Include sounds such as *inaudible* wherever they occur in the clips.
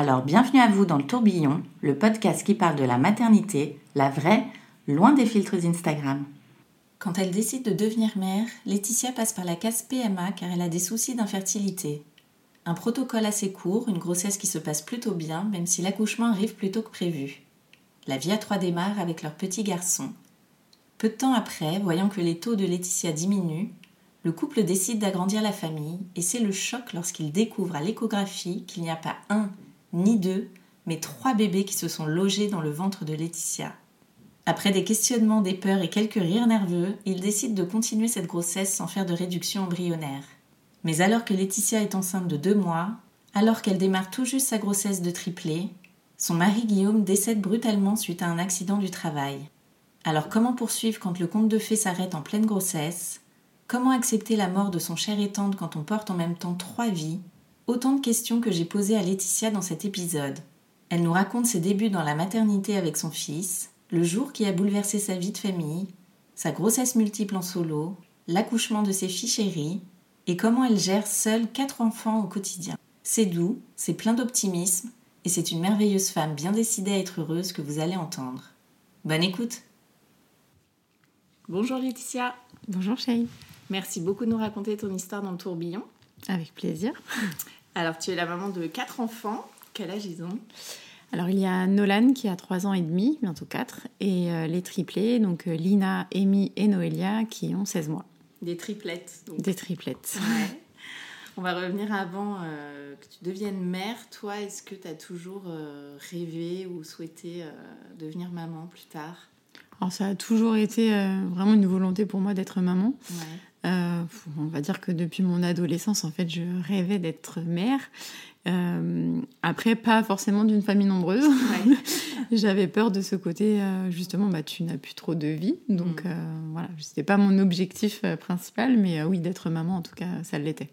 Alors bienvenue à vous dans le tourbillon, le podcast qui parle de la maternité, la vraie, loin des filtres Instagram. Quand elle décide de devenir mère, Laetitia passe par la case PMA car elle a des soucis d'infertilité. Un protocole assez court, une grossesse qui se passe plutôt bien, même si l'accouchement arrive plus tôt que prévu. La vie à trois démarre avec leur petit garçon. Peu de temps après, voyant que les taux de Laetitia diminuent, le couple décide d'agrandir la famille et c'est le choc lorsqu'il découvre à l'échographie qu'il n'y a pas un ni deux, mais trois bébés qui se sont logés dans le ventre de Laetitia. Après des questionnements, des peurs et quelques rires nerveux, il décide de continuer cette grossesse sans faire de réduction embryonnaire. Mais alors que Laetitia est enceinte de deux mois, alors qu'elle démarre tout juste sa grossesse de triplé, son mari Guillaume décède brutalement suite à un accident du travail. Alors comment poursuivre quand le conte de fées s'arrête en pleine grossesse? Comment accepter la mort de son cher et tendre quand on porte en même temps trois vies? Autant de questions que j'ai posées à Laetitia dans cet épisode. Elle nous raconte ses débuts dans la maternité avec son fils, le jour qui a bouleversé sa vie de famille, sa grossesse multiple en solo, l'accouchement de ses filles chéries, et comment elle gère seule quatre enfants au quotidien. C'est doux, c'est plein d'optimisme, et c'est une merveilleuse femme bien décidée à être heureuse que vous allez entendre. Bonne écoute Bonjour Laetitia Bonjour Chérie. Merci beaucoup de nous raconter ton histoire dans le tourbillon. Avec plaisir. Alors tu es la maman de quatre enfants, quel âge ils ont? Alors il y a Nolan qui a 3 ans et demi, bientôt 4, et euh, les triplés, donc euh, Lina, Amy et Noélia qui ont 16 mois. Des triplettes. donc. Des triplettes. Ouais. *laughs* On va revenir avant euh, que tu deviennes mère. Toi, est-ce que tu as toujours rêvé ou souhaité devenir maman plus tard? Alors ça a toujours été euh, vraiment une volonté pour moi d'être maman. Ouais. Euh, on va dire que depuis mon adolescence, en fait, je rêvais d'être mère. Euh, après, pas forcément d'une famille nombreuse. Ouais. *laughs* J'avais peur de ce côté, euh, justement, bah, tu n'as plus trop de vie. Donc Mm. voilà, c'était pas mon objectif principal, mais oui, d'être maman, en tout cas, ça l'était.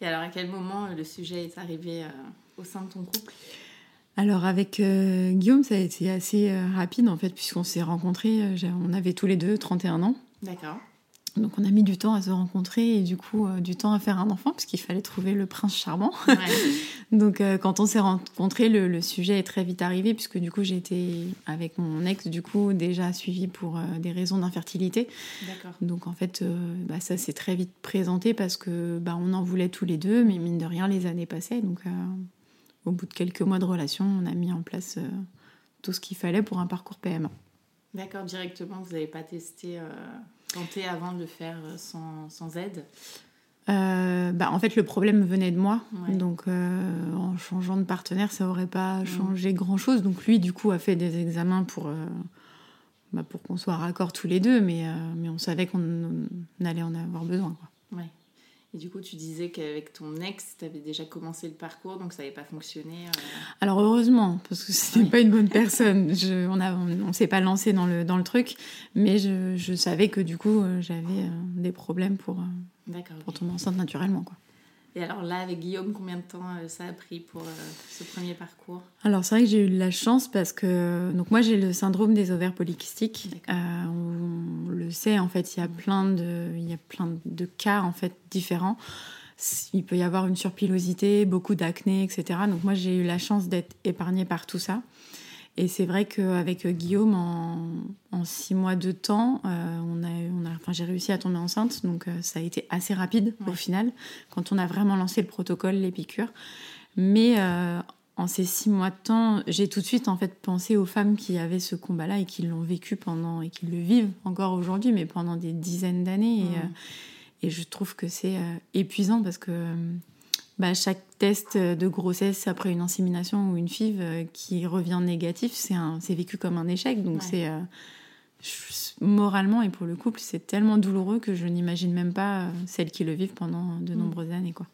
Et alors, à quel moment le sujet est arrivé au sein de ton couple? Alors avec euh, Guillaume, ça a été assez euh, rapide en fait, puisqu'on s'est rencontrés, euh, on avait tous les deux 31 ans. D'accord. Donc on a mis du temps à se rencontrer et du coup euh, du temps à faire un enfant, puisqu'il fallait trouver le prince charmant. Ouais. *laughs* Donc euh, quand on s'est rencontrés, le, le sujet est très vite arrivé, puisque du coup j'étais avec mon ex, du coup déjà suivi pour euh, des raisons d'infertilité. Donc en fait, bah, ça s'est très vite présenté parce que bah, on en voulait tous les deux, mais mine de rien, les années passaient. Donc au bout de quelques mois de relation, on a mis en place tout ce qu'il fallait pour un parcours PMA. D'accord, directement, vous n'avez pas testé, tenté avant de le faire euh, sans, sans aide Euh, bah, en fait, le problème venait de moi. Ouais. Donc euh, en changeant de partenaire, ça aurait pas changé grand-chose. Donc lui, du coup, a fait des examens pour, euh, bah, pour qu'on soit raccord tous les deux, mais, mais on savait qu'on on allait en avoir besoin. Quoi. Ouais. Et du coup, tu disais qu'avec ton ex, tu avais déjà commencé le parcours, donc ça n'avait pas fonctionné. euh, Alors heureusement, parce que c'était Ouais. pas une bonne personne. Je, on a, on, on s'est pas lancé dans le, dans le truc, mais je, je savais que du coup euh, j'avais euh, des problèmes pour, pour tomber enceinte naturellement. Quoi. Et alors là, avec Guillaume, combien de temps euh, ça a pris pour euh, ce premier parcours? Alors c'est vrai que j'ai eu de la chance parce que donc moi j'ai le syndrome des ovaires polykystiques. Euh, on, le sait en fait, il y a plein de il y a plein de cas en fait différents. Il peut y avoir une surpilosité, beaucoup d'acné, etc. Donc moi j'ai eu la chance d'être épargnée par tout ça. Et c'est vrai qu'avec Guillaume, en, en six mois de temps, euh, on a, on a, enfin, j'ai réussi à tomber enceinte, donc euh, ça a été assez rapide au final, quand on a vraiment lancé le protocole, les piqûres. Mais euh, en ces six mois de temps, j'ai tout de suite en fait pensé aux femmes qui avaient ce combat-là et qui l'ont vécu pendant et qui le vivent encore aujourd'hui, mais pendant des dizaines d'années. Et, euh, et, je trouve que c'est euh, épuisant parce que bah, chaque test de grossesse après une insémination ou une FIV euh, qui revient négatif, c'est vécu comme un échec. Donc c'est moralement et pour le couple, c'est tellement douloureux que je n'imagine même pas celles qui le vivent pendant de mm. nombreuses années. Quoi.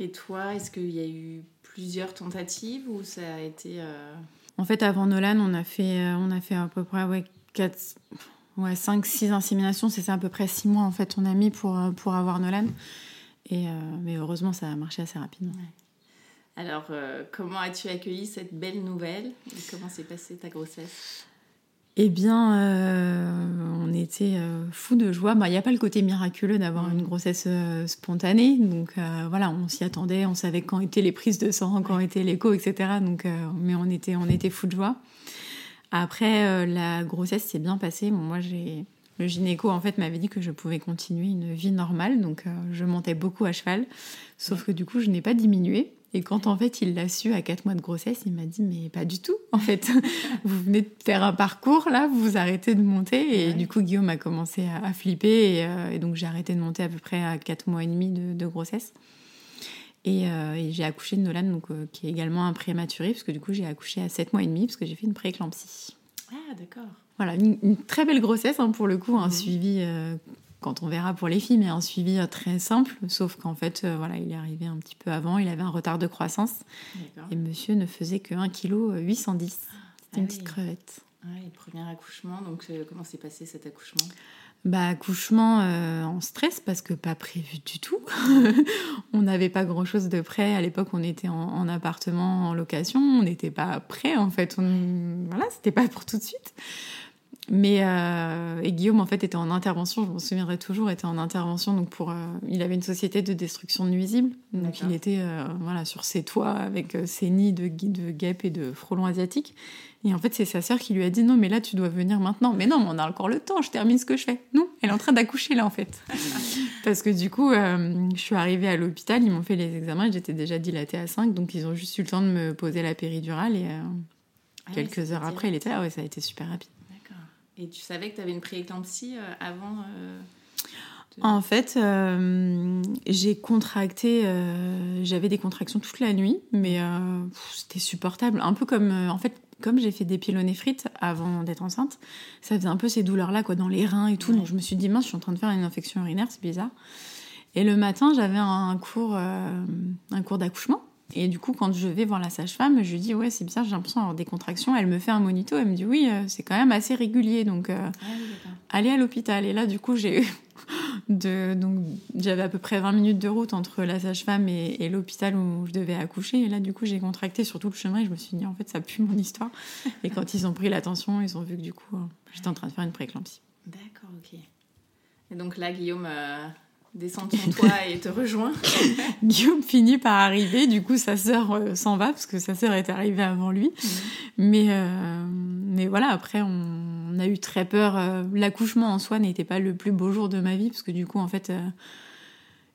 Et toi, est-ce qu'il y a eu plusieurs tentatives ou ça a été... Euh, en fait, avant Nolan, on a fait, euh, on a fait à peu près ouais, 4, ouais, 5, 6 inséminations. C'est à peu près 6 mois en fait on a mis pour, euh, pour avoir Nolan. Et, mais heureusement, ça a marché assez rapidement. Alors, comment as-tu accueilli cette belle nouvelle et comment s'est passée ta grossesse? Eh bien, euh, on était euh, fous de joie. Bah, il n'y a pas le côté miraculeux d'avoir une grossesse euh, spontanée. Donc voilà, on s'y attendait, on savait quand étaient les prises de sang, quand étaient l'écho, etc. Donc, mais on était, on était fous de joie. Après, la grossesse s'est bien passée. moi, j'ai le gynéco en fait m'avait dit que je pouvais continuer une vie normale, donc je montais beaucoup à cheval. Sauf que du coup, je n'ai pas diminué. Et quand en fait il l'a su à 4 mois de grossesse, il m'a dit mais pas du tout. En fait, *laughs* vous venez de faire un parcours là, vous vous arrêtez de monter. Et du coup Guillaume a commencé à, flipper euh, et, donc j'ai arrêté de monter à peu près à 4 mois et demi de, grossesse. Euh, et, j'ai accouché de Nolan, donc, euh, qui est également un prématuré, parce que du coup j'ai accouché à 7 mois et demi, parce que j'ai fait une prééclampsie. Ah d'accord. Voilà, une, très belle grossesse hein, pour le coup, un mhm. suivi quand on verra pour les filles, mais un suivi euh, très simple, sauf qu'en fait, euh, voilà, il est arrivé un petit peu avant, il avait un retard de croissance, et monsieur ne faisait que 1 kg 810. C'était une ah petite crevette. Ah, premier accouchement, donc euh, comment s'est passé cet accouchement? Bah, accouchement en stress parce que pas prévu du tout. *laughs* on n'avait pas grand chose de prêt. À l'époque, on était en, appartement, en location. On n'était pas prêt en fait. On... Voilà, c'était pas pour tout de suite. Mais euh, et Guillaume en fait était en intervention, je m'en souviendrai toujours, était en intervention donc pour, euh, il avait une société de destruction de nuisibles, donc il était euh, voilà sur ses toits avec ses nids de, de guêpes et de frelons asiatiques. Et en fait c'est sa sœur qui lui a dit non mais là tu dois venir maintenant. Mais non mais on a encore le temps, je termine ce que je fais. Non, elle est en train d'accoucher là en fait. *laughs* Parce que du coup je suis arrivée à l'hôpital, ils m'ont fait les examens, j'étais déjà dilatée à 5, donc ils ont juste eu le temps de me poser la péridurale et ah quelques heures après il était là, ouais ça a été super rapide. Et tu savais que tu avais une prééclampsie euh, avant euh, En fait, euh, j'ai contracté, j'avais des contractions toute la nuit, mais c'était supportable. Un peu comme, en fait, comme j'ai fait des pyélonéphrite avant d'être enceinte, ça faisait un peu ces douleurs-là, quoi, dans les reins et tout. Donc je me suis dit, mince, je suis en train de faire une infection urinaire, c'est bizarre. Et le matin, j'avais un cours, un cours d'accouchement. Et du coup, quand je vais voir la sage-femme, je lui dis ouais, c'est bizarre, j'ai l'impression d'avoir des contractions. Elle me fait un monito, elle me dit oui, euh, c'est quand même assez régulier, donc euh, ah allez à l'hôpital. Et là, du coup, j'ai eu de donc j'avais à peu près 20 minutes de route entre la sage-femme et, l'hôpital où je devais accoucher. Et là, du coup, j'ai contracté sur tout le chemin. Et je me suis dit en fait, ça pue mon histoire. Et quand ils ont pris l'attention, ils ont vu que du coup, euh, j'étais en train de faire une prééclampsie. D'accord, ok. Et donc là, Guillaume descend ton toit *laughs* et te rejoint. *laughs* Guillaume finit par arriver, du coup sa sœur euh, s'en va parce que sa sœur est arrivée avant lui. Mhm. Mais, euh, mais voilà, après on, a eu très peur. Euh, l'accouchement en soi n'était pas le plus beau jour de ma vie parce que du coup en fait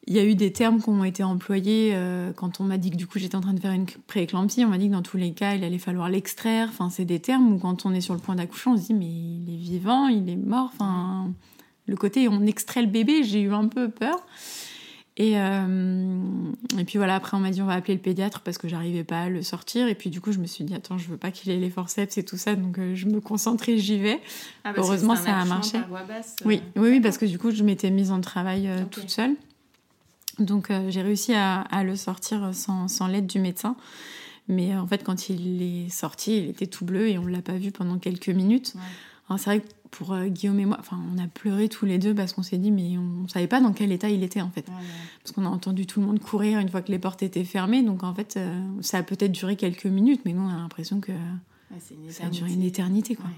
il y a eu des termes qui ont été employés quand on m'a dit que du coup j'étais en train de faire une prééclampsie. On m'a dit que dans tous les cas il allait falloir l'extraire. Enfin c'est des termes où quand on est sur le point d'accoucher on se dit mais il est vivant, il est mort. Enfin le côté on extrait le bébé, j'ai eu un peu peur. Et, euh, et puis voilà, après on m'a dit on va appeler le pédiatre parce que j'arrivais pas à le sortir. Et puis du coup je me suis dit attends, je veux pas qu'il ait les forceps et tout ça, donc euh, je me concentrais, j'y vais. Ah, Heureusement ça a marché. oui, euh. oui, oui, parce que du coup je m'étais mise en travail toute seule. Donc j'ai réussi à, le sortir sans, sans l'aide du médecin. Mais en fait quand il est sorti, il était tout bleu et on l'a pas vu pendant quelques minutes. C'est vrai que pour euh, Guillaume et moi, enfin, on a pleuré tous les deux parce qu'on s'est dit, mais on ne savait pas dans quel état il était en fait. Parce qu'on a entendu tout le monde courir une fois que les portes étaient fermées. Donc en fait, euh, ça a peut-être duré quelques minutes, mais nous, on a l'impression que ça a duré une éternité. Quoi.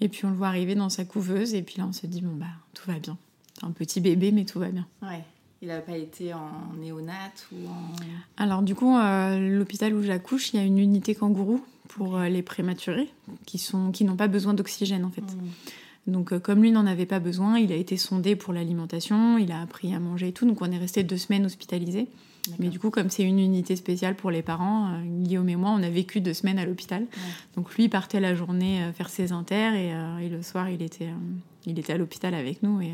Et puis on le voit arriver dans sa couveuse, et puis là, on se dit, bon, bah, tout va bien. C'est un petit bébé, mais tout va bien. Ouais. Il n'a pas été en néonat ou en... Alors du coup, euh, l'hôpital où j'accouche, il y a une unité kangourou pour euh, les prématurés qui sont qui n'ont pas besoin d'oxygène en fait. Mmh. Donc euh, comme lui n'en avait pas besoin, il a été sondé pour l'alimentation, il a appris à manger et tout. Donc on est resté deux semaines hospitalisés. Mais du coup, comme c'est une unité spéciale pour les parents, euh, Guillaume et moi, on a vécu deux semaines à l'hôpital. Donc lui partait la journée faire ses inters et, euh, et le soir, il était, il était à l'hôpital avec nous. Et,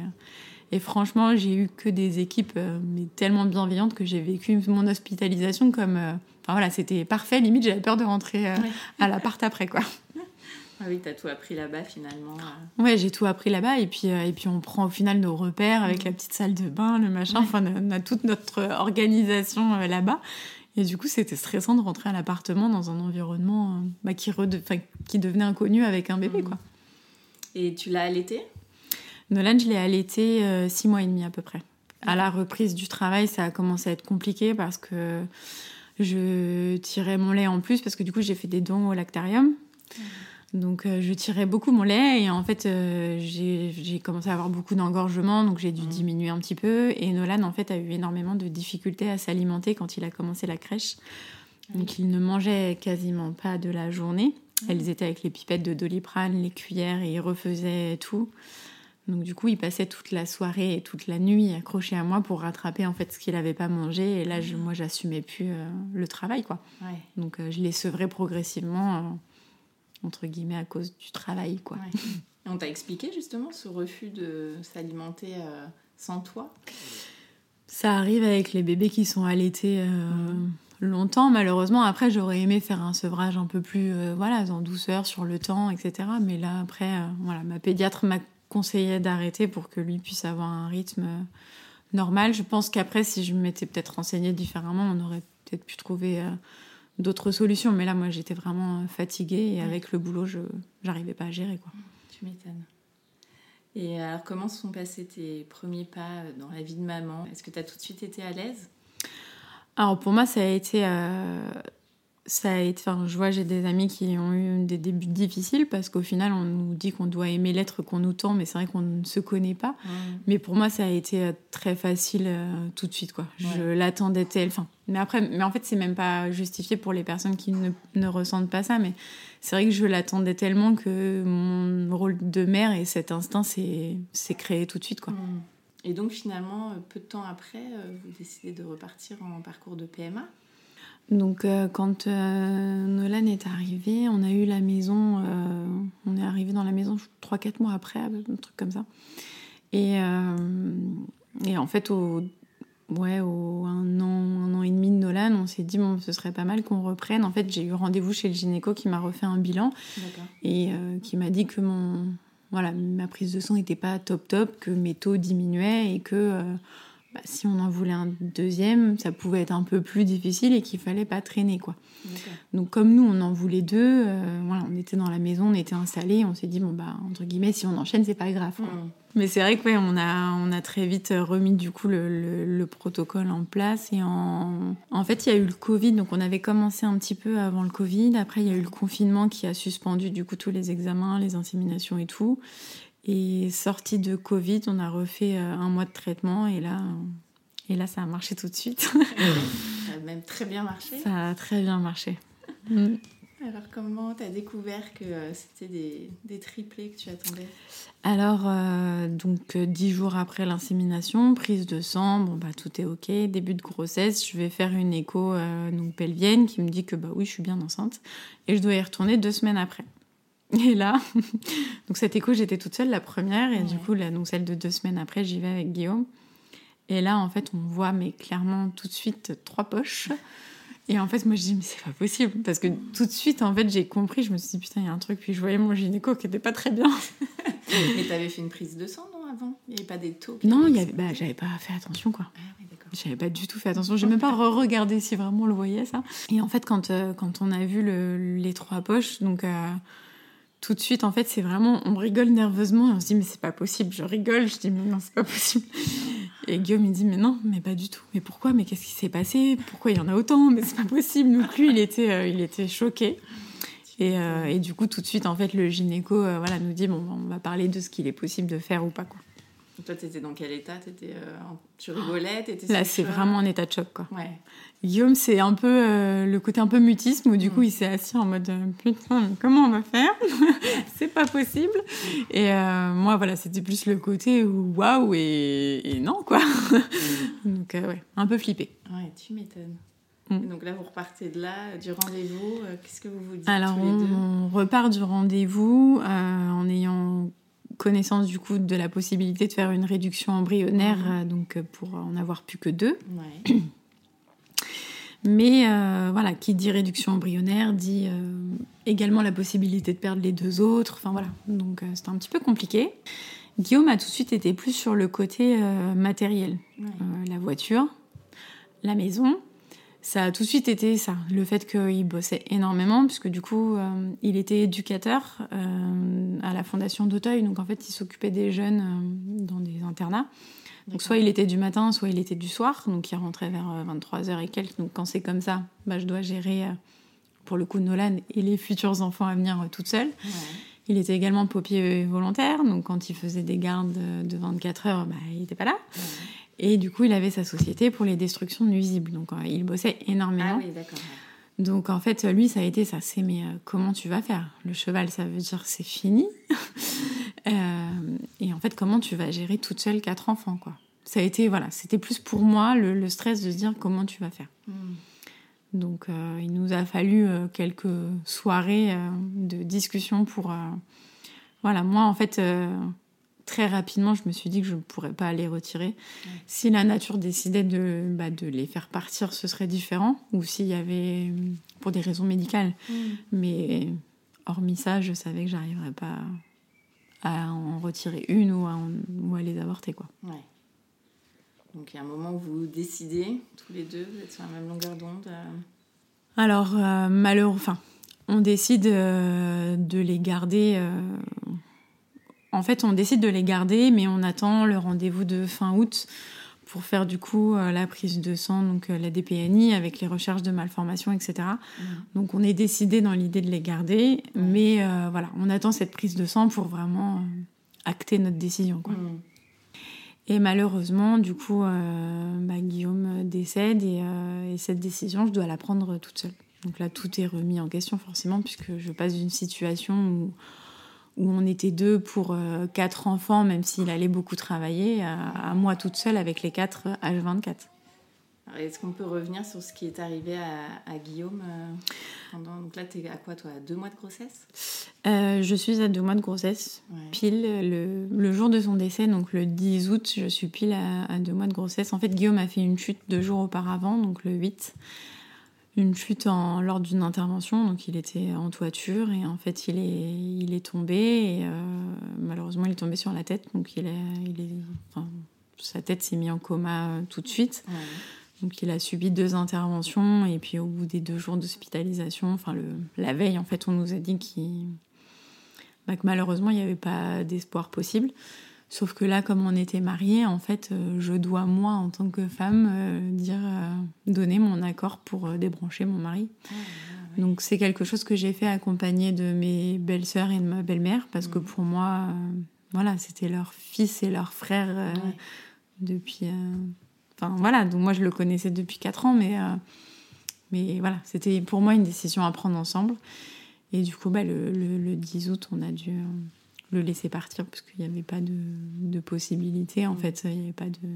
et franchement, j'ai eu que des équipes mais tellement bienveillantes que j'ai vécu mon hospitalisation comme... Enfin voilà, c'était parfait. Limite, j'avais peur de rentrer à l'appart après, quoi. *laughs* Ah oui, t'as tout appris là-bas finalement. Ouais, j'ai tout appris là-bas et puis et puis on prend au final nos repères avec mm. la petite salle de bain, le machin. Enfin, on a toute notre organisation là-bas. Et du coup, c'était stressant de rentrer à l'appartement dans un environnement bah, qui, qui devenait inconnu avec un bébé, mm. quoi. Et tu l'as allaité Nolan, je l'ai allaité euh, six mois et demi à peu près. À la reprise du travail, ça a commencé à être compliqué parce que je tirais mon lait en plus parce que du coup, j'ai fait des dons au lactarium. Donc euh, je tirais beaucoup mon lait et en fait euh, j'ai commencé à avoir beaucoup d'engorgement donc j'ai dû mmh. diminuer un petit peu et Nolan en fait a eu énormément de difficultés à s'alimenter quand il a commencé la crèche. Donc il ne mangeait quasiment pas de la journée. Elles étaient avec les pipettes de doliprane, les cuillères et il refaisait tout. Donc du coup, il passait toute la soirée et toute la nuit accroché à moi pour rattraper en fait ce qu'il n'avait pas mangé. Et là, je, mmh. moi, j'assumais plus euh, le travail, quoi. Donc je l'ai sevré progressivement entre guillemets, à cause du travail. Quoi. On t'a expliqué justement ce refus de s'alimenter euh, sans toi? Ça arrive avec les bébés qui sont allaités euh, mhm. longtemps. Malheureusement, après, j'aurais aimé faire un sevrage un peu plus euh, voilà, en douceur, sur le temps, etc. Mais là, après, voilà, ma pédiatre m'a conseillé d'arrêter pour que lui puisse avoir un rythme normal. Je pense qu'après, si je m'étais peut-être renseignée différemment, on aurait peut-être pu trouver d'autres solutions. Mais là, moi, j'étais vraiment fatiguée et avec le boulot, je n'arrivais pas à gérer. Quoi. Tu m'étonnes. Et alors, comment se sont passés tes premiers pas dans la vie de maman? Est-ce que tu as tout de suite été à l'aise? Alors, pour moi, ça a été euh, ça a été, enfin, je vois, j'ai des amis qui ont eu des débuts difficiles parce qu'au final, on nous dit qu'on doit aimer l'être qu'on nous tend, mais c'est vrai qu'on ne se connaît pas. Mais pour moi, ça a été euh, très facile euh, tout de suite, quoi. Je l'attendais tel, enfin, mais après, mais en fait, c'est même pas justifié pour les personnes qui ne, ne ressentent pas ça, mais c'est vrai que je l'attendais tellement que mon rôle de mère et cet instinct s'est créé tout de suite, quoi. Et donc, finalement, euh, peu de temps après, vous décidez de repartir en parcours de PMA donc euh, quand euh, Nolan est arrivé, on a eu la maison, euh, on est arrivé dans la maison 3-4 mois après, un truc comme ça. Et, et en fait, au, ouais, au un, an, un an et demi de Nolan, on s'est dit, bon, ce serait pas mal qu'on reprenne. En fait, j'ai eu rendez-vous chez le gynéco qui m'a refait un bilan et qui m'a dit que mon, voilà, ma prise de sang n'était pas top top, que mes taux diminuaient et que bah, si on en voulait un deuxième, ça pouvait être un peu plus difficile et qu'il fallait pas traîner quoi. Donc comme nous on en voulait deux, euh, voilà, on était dans la maison, on était installés, on s'est dit bon bah entre guillemets si on enchaîne c'est pas grave. Mais c'est vrai que on a on a très vite remis du coup le, protocole en place et en en fait il y a eu le Covid donc on avait commencé un petit peu avant le Covid. Après il y a eu le confinement qui a suspendu du coup tous les examens, les inséminations et tout. Et sorti de Covid, on a refait euh, un mois de traitement et là, et là ça a marché tout de suite. *laughs* ça a même très bien marché. Ça a très bien marché. Mm. Alors comment tu as découvert que euh, c'était des, des, triplés que tu attendais? Alors, euh, donc dix jours après l'insémination, prise de sang, bon bah tout est ok, début de grossesse, je vais faire une écho donc pelvienne qui me dit que bah oui je suis bien enceinte et je dois y retourner deux semaines après. *laughs* Et là, *laughs* donc cette écho, j'étais toute seule la première, et du coup, là, donc celle de deux semaines après, j'y vais avec Guillaume. Et là, en fait, on voit, mais clairement, tout de suite, trois poches. Et en fait, moi, je dis, mais c'est pas possible. Parce que tout de suite, en fait, j'ai compris. Je me suis dit, putain, il y a un truc. Puis je voyais mon gynéco qui était pas très bien. mais *laughs* t'avais fait une prise de sang, non, avant? Il n'y avait pas des taux? Non, il y avait... bah, j'avais pas fait attention, quoi. Ah, oui, j'avais pas du tout fait attention. J'ai même pas re-regardé si vraiment on le voyait, ça. Et en fait, quand, euh, quand on a vu le, les trois poches, donc. Euh, tout de suite, en fait, c'est vraiment, on rigole nerveusement et on se dit, mais c'est pas possible. Je rigole, je dis, mais non, c'est pas possible. *laughs* Et Guillaume, il dit, mais non, mais pas du tout. Mais pourquoi? Mais qu'est-ce qui s'est passé? Pourquoi il y en a autant? Mais c'est pas possible. Donc lui, il était, euh, il était choqué. Et, euh, et, du coup, tout de suite, en fait, le gynéco, euh, voilà, nous dit, bon, on va parler de ce qu'il est possible de faire ou pas, quoi. Toi, t'étais dans quel état? T'étais, euh, Tu rigolais? Là, c'est vraiment un état de choc, quoi. Ouais. Guillaume, c'est un peu euh, le côté un peu mutisme où du coup Mm. il s'est assis en mode euh, putain, mais comment on va faire? *laughs* C'est pas possible. Et euh, moi, voilà, c'était plus le côté où waouh et, et non, quoi. *laughs* Donc, euh, ouais, un peu flippé. Ouais, tu m'étonnes. Mm. Donc là, vous repartez de là, du rendez-vous. Qu'est-ce que vous vous dites Alors, tous les deux? on, repart du rendez-vous en ayant connaissance du coup de la possibilité de faire une réduction embryonnaire, Mhm. euh, donc euh, pour en avoir plus que deux. Ouais. *clears throat* Mais euh, voilà, qui dit réduction embryonnaire dit euh, également la possibilité de perdre les deux autres. Enfin voilà, donc euh, c'était un petit peu compliqué. Guillaume a tout de suite été plus sur le côté matériel. Ouais. La voiture, la maison. Ça a tout de suite été ça, le fait qu'il bossait énormément, puisque du coup, euh, il était éducateur euh, à la Fondation d'Auteuil, donc en fait, il s'occupait des jeunes euh, dans des internats. Donc soit il était du matin, soit il était du soir, donc il rentrait vers 23h et quelques. Donc quand c'est comme ça, bah, je dois gérer, pour le coup, Nolan et les futurs enfants à venir toute seule. Ouais. Il était également paupier volontaire, donc quand il faisait des gardes de 24 heures, bah, il n'était pas là. Ouais. Et du coup, il avait sa société pour les destructions nuisibles. Donc, euh, il bossait énormément. Ah oui, d'accord. Donc, en fait, lui, ça a été ça. C'est, mais euh, comment tu vas faire? Le cheval, ça veut dire c'est fini? *laughs* Euh, et en fait, comment tu vas gérer toute seule quatre enfants, quoi? Ça a été, voilà, c'était plus pour moi le, le stress de se dire comment tu vas faire. Mm. Donc, euh, il nous a fallu euh, quelques soirées de discussion pour. voilà, moi, en fait, très rapidement, je me suis dit que je ne pourrais pas les retirer. Si la nature décidait de, bah, de les faire partir, ce serait différent. Ou s'il y avait. pour des raisons médicales. Mm. Mais hormis ça, je savais que j'arriverais pas à en retirer une ou à, en- ou à les avorter, quoi. Ouais. Donc il y a un moment où vous décidez, tous les deux, vous êtes sur la même longueur d'onde. euh, Alors, euh, malheureux, enfin, on décide euh, de les garder. En fait, on décide de les garder, mais on attend le rendez-vous de fin août pour faire du coup euh, la prise de sang, donc euh, la DPNI avec les recherches de malformations, etc. Donc, on est décidé dans l'idée de les garder, mais euh, voilà, on attend cette prise de sang pour vraiment euh, acter notre décision, quoi. mm. Et malheureusement, du coup, euh, bah, Guillaume décède et, et cette décision, je dois la prendre toute seule. Donc là, tout est remis en question forcément, puisque je passe d'une situation où, où on était deux pour euh, quatre enfants, même s'il allait beaucoup travailler, à, à moi toute seule avec les quatre euh, H24. Alors, Est-ce qu'on peut revenir sur ce qui est arrivé à, à Guillaume euh, pendant... Donc là, t'es à quoi, toi À deux mois de grossesse? Euh, je suis à deux mois de grossesse, Ouais. pile le, le jour de son décès, donc le 10 août, je suis pile à, à deux mois de grossesse. En fait, Guillaume a fait une chute deux jours auparavant, donc le 8. Une chute en, lors d'une intervention, donc il était en toiture et en fait il est, il est tombé et euh, malheureusement il est tombé sur la tête, donc il est, il est, enfin, sa tête s'est mise en coma euh, tout de suite. Ouais. Donc il a subi deux interventions et puis au bout des deux jours d'hospitalisation, enfin le, la veille en fait on nous a dit qu'il, bah, que malheureusement il n'y avait pas d'espoir possible. Sauf que là comme on était mariés, en fait euh, je dois moi en tant que femme euh, dire euh, donner mon accord pour euh, débrancher mon mari. Donc c'est quelque chose que j'ai fait accompagné de mes belles-sœurs et de ma belle-mère parce que pour moi, voilà, c'était leur fils et leur frère depuis. Enfin voilà, donc moi je le connaissais depuis 4 ans, mais, mais voilà, c'était pour moi une décision à prendre ensemble. Et du coup, bah, le, le- le 10 août, on a dû le laisser partir parce qu'il n'y avait pas de, de possibilité. En fait, il n'y avait pas de.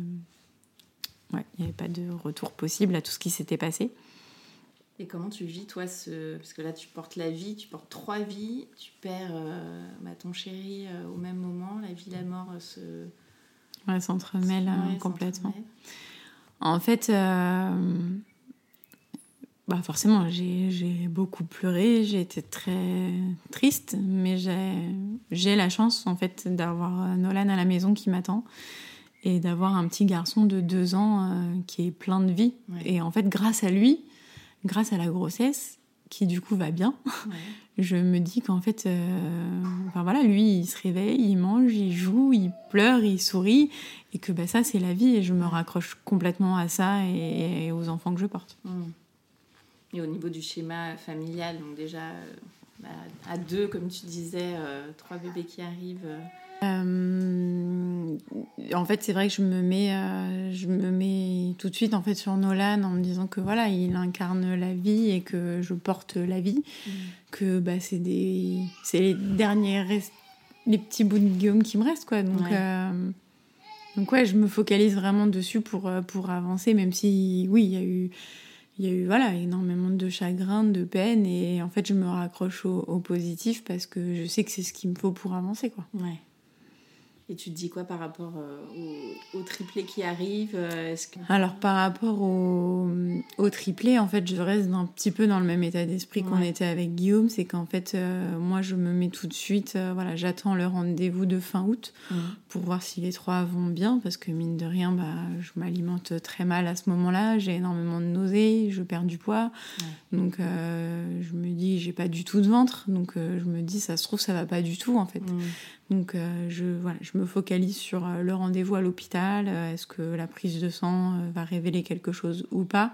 Ouais, il avait pas de retour possible à tout ce qui s'était passé. Et comment tu vis, toi, ce... Parce que là, tu portes la vie, tu portes trois vies, tu perds euh, bah, ton chéri euh, au même moment, la vie, la mort euh, se... Ouais, s'entremêle euh, complètement. s'entremêlent. En fait, bah forcément, j'ai beaucoup pleuré, j'ai été très triste, mais j'ai la chance en fait d'avoir Nolan à la maison qui m'attend et d'avoir un petit garçon de deux ans euh, qui est plein de vie. Ouais. Et en fait, grâce à lui, grâce à la grossesse, qui du coup va bien, Ouais. *laughs* je me dis qu'en fait, euh, enfin voilà, lui, il se réveille, il mange, il joue, il pleure, il sourit, et que bah, ça, c'est la vie, et je me raccroche complètement à ça et, et aux enfants que je porte. Mm. Et au niveau du schéma familial, donc déjà euh, bah, à deux, comme tu disais, euh, trois bébés qui arrivent. euh, en fait, c'est vrai que je me mets, euh, je me mets tout de suite en fait sur Nolan en me disant que voilà, il incarne la vie et que je porte la vie, mm. que bah c'est des, c'est les derniers les petits bouts de Guillaume qui me restent quoi. Donc euh, donc ouais, je me focalise vraiment dessus pour pour avancer, même si oui, il y a eu il y a eu voilà énormément de chagrin, de peine et en fait je me raccroche au, positif parce que je sais que c'est ce qu'il me faut pour avancer quoi. Et tu te dis quoi par rapport euh, au, triplé qui arrive euh, que... Alors par rapport au, au, triplé, en fait, je reste un petit peu dans le même état d'esprit qu'on était avec Guillaume. C'est qu'en fait, euh, moi, je me mets tout de suite, voilà, j'attends le rendez-vous de fin août mmh. pour voir si les trois vont bien, parce que mine de rien, bah, je m'alimente très mal à ce moment-là. J'ai énormément de nausées, je perds du poids. Donc je me dis, j'ai pas du tout de ventre. Donc je me dis, ça se trouve, ça va pas du tout, en fait. Donc euh, je, voilà, je me focalise sur euh, le rendez-vous à l'hôpital. Euh, est-ce que la prise de sang va révéler quelque chose ou pas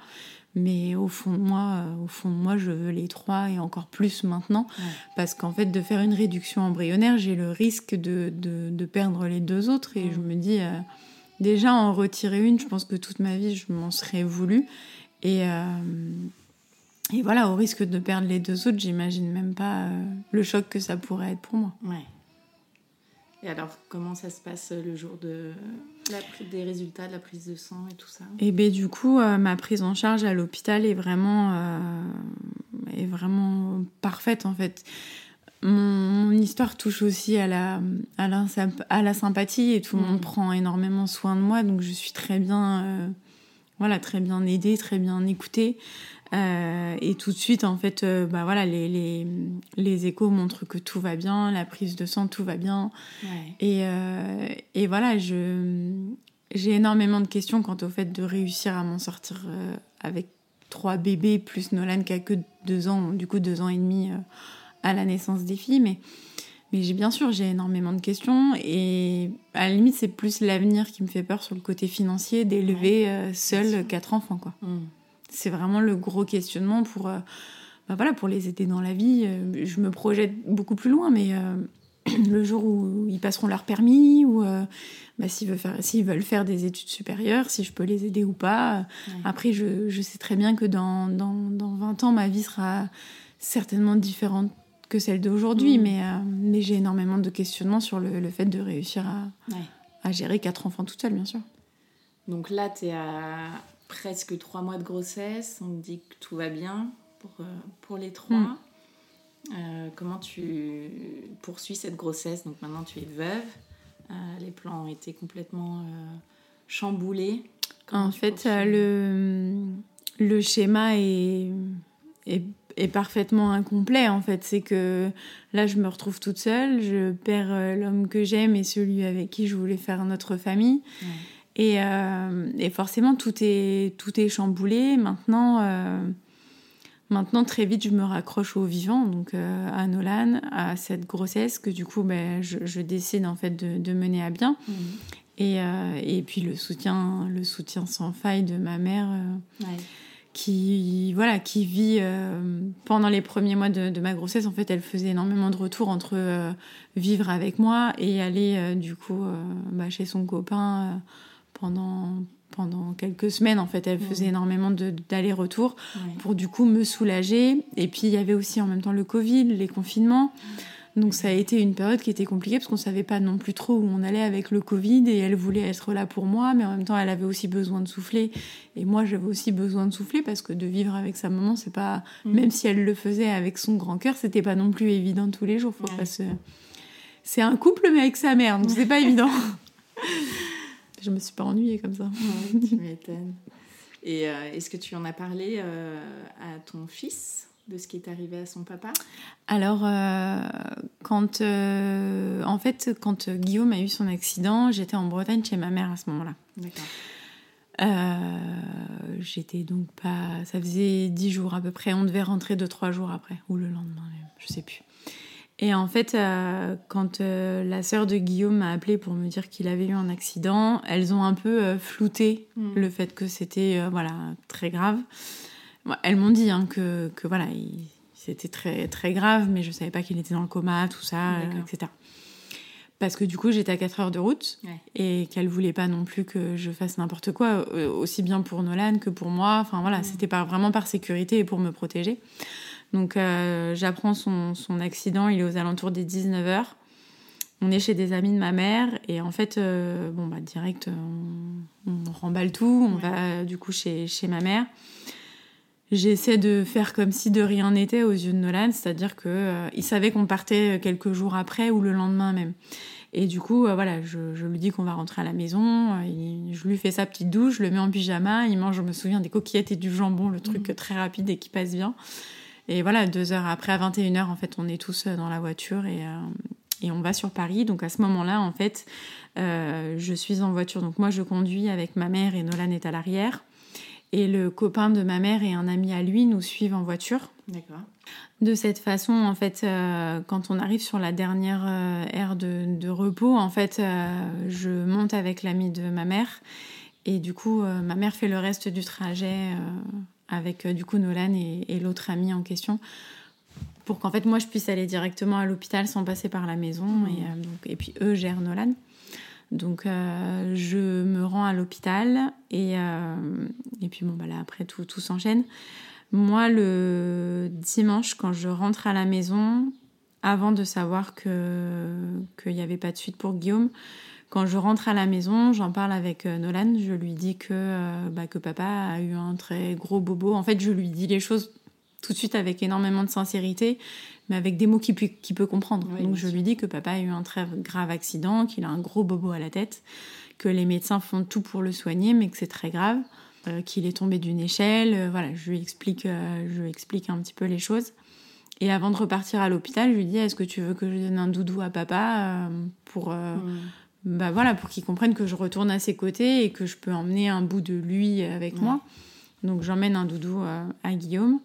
mais au fond de moi, au fond de moi, je veux les trois et encore plus maintenant, parce qu'en fait, de faire une réduction embryonnaire, j'ai le risque de, de, perdre les deux autres, et je me dis, déjà en retirer une, je pense que toute ma vie, je m'en serais voulu, et et voilà, au risque de perdre les deux autres, j'imagine même pas le choc que ça pourrait être pour moi. Ouais. Et alors, comment ça se passe le jour de la, des résultats de la prise de sang et tout ça? Et eh bien, du coup, euh, ma prise en charge à l'hôpital est vraiment, euh, est vraiment parfaite en fait. Mon, histoire touche aussi à la, à la, à la sympathie et tout le monde mm. prend énormément soin de moi, donc je suis très bien, euh, voilà, très bien aidée, très bien écoutée. Euh, et tout de suite, en fait, euh, bah voilà, les, les, les, échos montrent que tout va bien, la prise de sang, tout va bien. Et, euh, et, voilà, j'ai énormément de questions quant au fait de réussir à m'en sortir avec trois bébés, plus Nolan qui a que deux ans, du coup deux ans et demi à la naissance des filles. Mais, mais j'ai bien sûr, j'ai énormément de questions. Et à la limite, c'est plus l'avenir qui me fait peur sur le côté financier d'élever seul quatre enfants. quoi. Mmh c'est vraiment le gros questionnement pour, euh, bah voilà, pour les aider dans la vie. Euh, je me projette beaucoup plus loin, mais euh, *clears throat* le jour où ils passeront leur permis, ou bah, s'ils, veulent faire, s'ils veulent faire des études supérieures, si je peux les aider ou pas. Après, je, je, sais très bien que dans, dans, dans, 20 ans, ma vie sera certainement différente que celle d'aujourd'hui, mmh. mais, mais j'ai énormément de questionnements sur le, le fait de réussir à, à gérer quatre enfants toute seule, bien sûr. Donc là, tu es à, presque trois mois de grossesse, on me dit que tout va bien pour, euh, pour les trois. Mm. Euh, comment tu poursuis cette grossesse? Donc maintenant tu es veuve, euh, les plans ont été complètement chamboulés. en fait, le, le schéma est, est, est, parfaitement incomplet. En fait, c'est que là, je me retrouve toute seule, je perds l'homme que j'aime et celui avec qui je voulais faire notre famille. Et, euh, et, forcément, tout est, tout est chamboulé. Maintenant, euh, maintenant, très vite, je me raccroche au vivant, donc euh, à Nolan, à cette grossesse que du coup, ben, je, je, décide en fait de, de mener à bien. Mmh. Et, et, puis le soutien, le soutien sans faille de ma mère. Qui, voilà, qui vit pendant les premiers mois de, de, ma grossesse. En fait, elle faisait énormément de retours entre vivre avec moi et aller du coup bah, chez son copain pendant pendant quelques semaines en fait. Elle faisait énormément d'aller-retour pour du coup me soulager. Et puis il y avait aussi en même temps le Covid les confinements. Donc ça a été une période qui était compliquée parce qu'on savait pas non plus trop où on allait avec le Covid et elle voulait être là pour moi mais en même temps elle avait aussi besoin de souffler. Et moi j'avais aussi besoin de souffler parce que de vivre avec sa maman c'est pas mm. même si elle le faisait avec son grand cœur c'était pas non plus évident tous les jours. Faut pas se... c'est un couple mais avec sa mère donc c'est pas *laughs* évident *laughs* Je me suis pas ennuyée comme ça. *laughs* tu m'étonnes. Et euh, est-ce que tu en as parlé euh, à ton fils de ce qui est arrivé à son papa? Alors, euh, quand, en fait, quand Guillaume a eu son accident, j'étais en Bretagne chez ma mère à ce moment-là. D'accord. j'étais donc pas. Ça faisait dix jours à peu près. On devait rentrer deux, trois jours après, ou le lendemain, je sais plus. Et en fait, euh, quand euh, la sœur de Guillaume m'a appelé pour me dire qu'il avait eu un accident, elles ont un peu euh, flouté mm. le fait que c'était voilà très grave. elles m'ont dit hein, que, que, voilà, c'était très très grave, mais je savais pas qu'il était dans le coma, tout ça, etc. parce que du coup j'étais à 4 heures de route et qu'elle voulait pas non plus que je fasse n'importe quoi, aussi bien pour Nolan que pour moi. Enfin voilà, mm. c'était pas vraiment par sécurité et pour me protéger. Donc euh, j'apprends son, son, accident, il est aux alentours des 19 heures. On est chez des amis de ma mère et en fait, euh, bon bah direct, on, remballe tout, on va du coup chez, chez ma mère. J'essaie de faire comme si de rien n'était aux yeux de Nolan, c'est-à-dire que euh, il savait qu'on partait quelques jours après ou le lendemain même. Et du coup, euh, voilà, je, lui dis qu'on va rentrer à la maison. Euh, je lui fais sa petite douche, je le mets en pyjama. Il mange, je me souviens, des coquillettes et du jambon, le truc mmh. très rapide et qui passe bien. Et voilà, deux heures après, à 21h, en fait, on est tous dans la voiture et, et on va sur Paris. Donc à ce moment-là, en fait, je suis en voiture. Donc moi, je conduis avec ma mère et Nolan est à l'arrière. Et le copain de ma mère et un ami à lui nous suivent en voiture. D'accord. De cette façon, en fait, euh, quand on arrive sur la dernière euh, ère de, repos, en fait, euh, je monte avec l'ami de ma mère. Et du coup, ma mère fait le reste du trajet avec du coup Nolan et, l'autre ami en question pour qu'en fait moi je puisse aller directement à l'hôpital sans passer par la maison. Mmh. Et, et puis eux gèrent Nolan. Donc euh, je me rends à l'hôpital et, euh, et puis bon bah là après tout, tout s'enchaîne. Moi le dimanche quand je rentre à la maison, avant de savoir que qu'il n'y avait pas de suite pour Guillaume, quand je rentre à la maison, j'en parle avec euh, Nolan, je lui dis que, bah, que papa a eu un très gros bobo. En fait, je lui dis les choses tout de suite avec énormément de sincérité mais avec des mots qu'il peut, peut comprendre. Donc je lui dis que papa a eu un très grave accident, qu'il a un gros bobo à la tête, que les médecins font tout pour le soigner, mais que c'est très grave, euh, qu'il est tombé d'une échelle. Euh, voilà, je lui explique, euh, je lui explique un petit peu les choses. Et avant de repartir à l'hôpital, je lui dis Est-ce que tu veux que je donne un doudou à papa pour, mm. Bah voilà, pour qu'il comprenne que je retourne à ses côtés et que je peux emmener un bout de lui avec moi Donc j'emmène un doudou à Guillaume.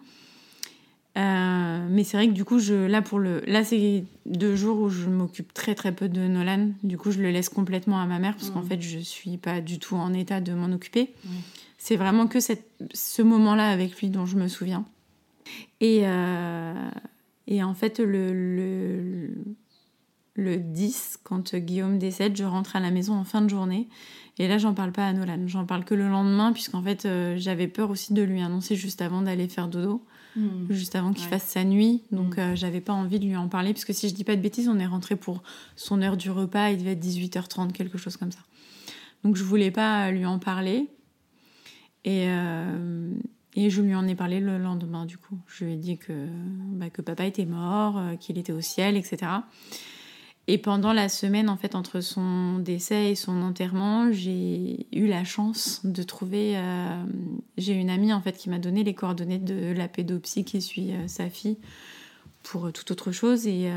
Euh, mais c'est vrai que du coup, je, là, pour le, là, c'est deux jours où je m'occupe très très peu de Nolan. Du coup, je le laisse complètement à ma mère parce qu'en fait, je suis pas du tout en état de m'en occuper. C'est vraiment que cette, ce moment-là avec lui dont je me souviens. Et, euh, et en fait, le, le, le 10, quand Guillaume décède, je rentre à la maison en fin de journée. Et là, j'en parle pas à Nolan. J'en parle que le lendemain, puisqu'en fait, euh, j'avais peur aussi de lui annoncer juste avant d'aller faire dodo. Hmm. juste avant qu'il fasse sa nuit. Donc hmm. euh, j'avais pas envie de lui en parler, parce que si je dis pas de bêtises, on est rentré pour son heure du repas, il devait être 18h30, quelque chose comme ça. Donc je voulais pas lui en parler. Et, euh, et je lui en ai parlé le lendemain, du coup. Je lui ai dit que, bah, que papa était mort, euh, qu'il était au ciel, etc. Et pendant la semaine, en fait, entre son décès et son enterrement, j'ai eu la chance de trouver. Euh, j'ai une amie, en fait, qui m'a donné les coordonnées de la pédopsie qui suit euh, sa fille pour euh, toute autre chose. Et,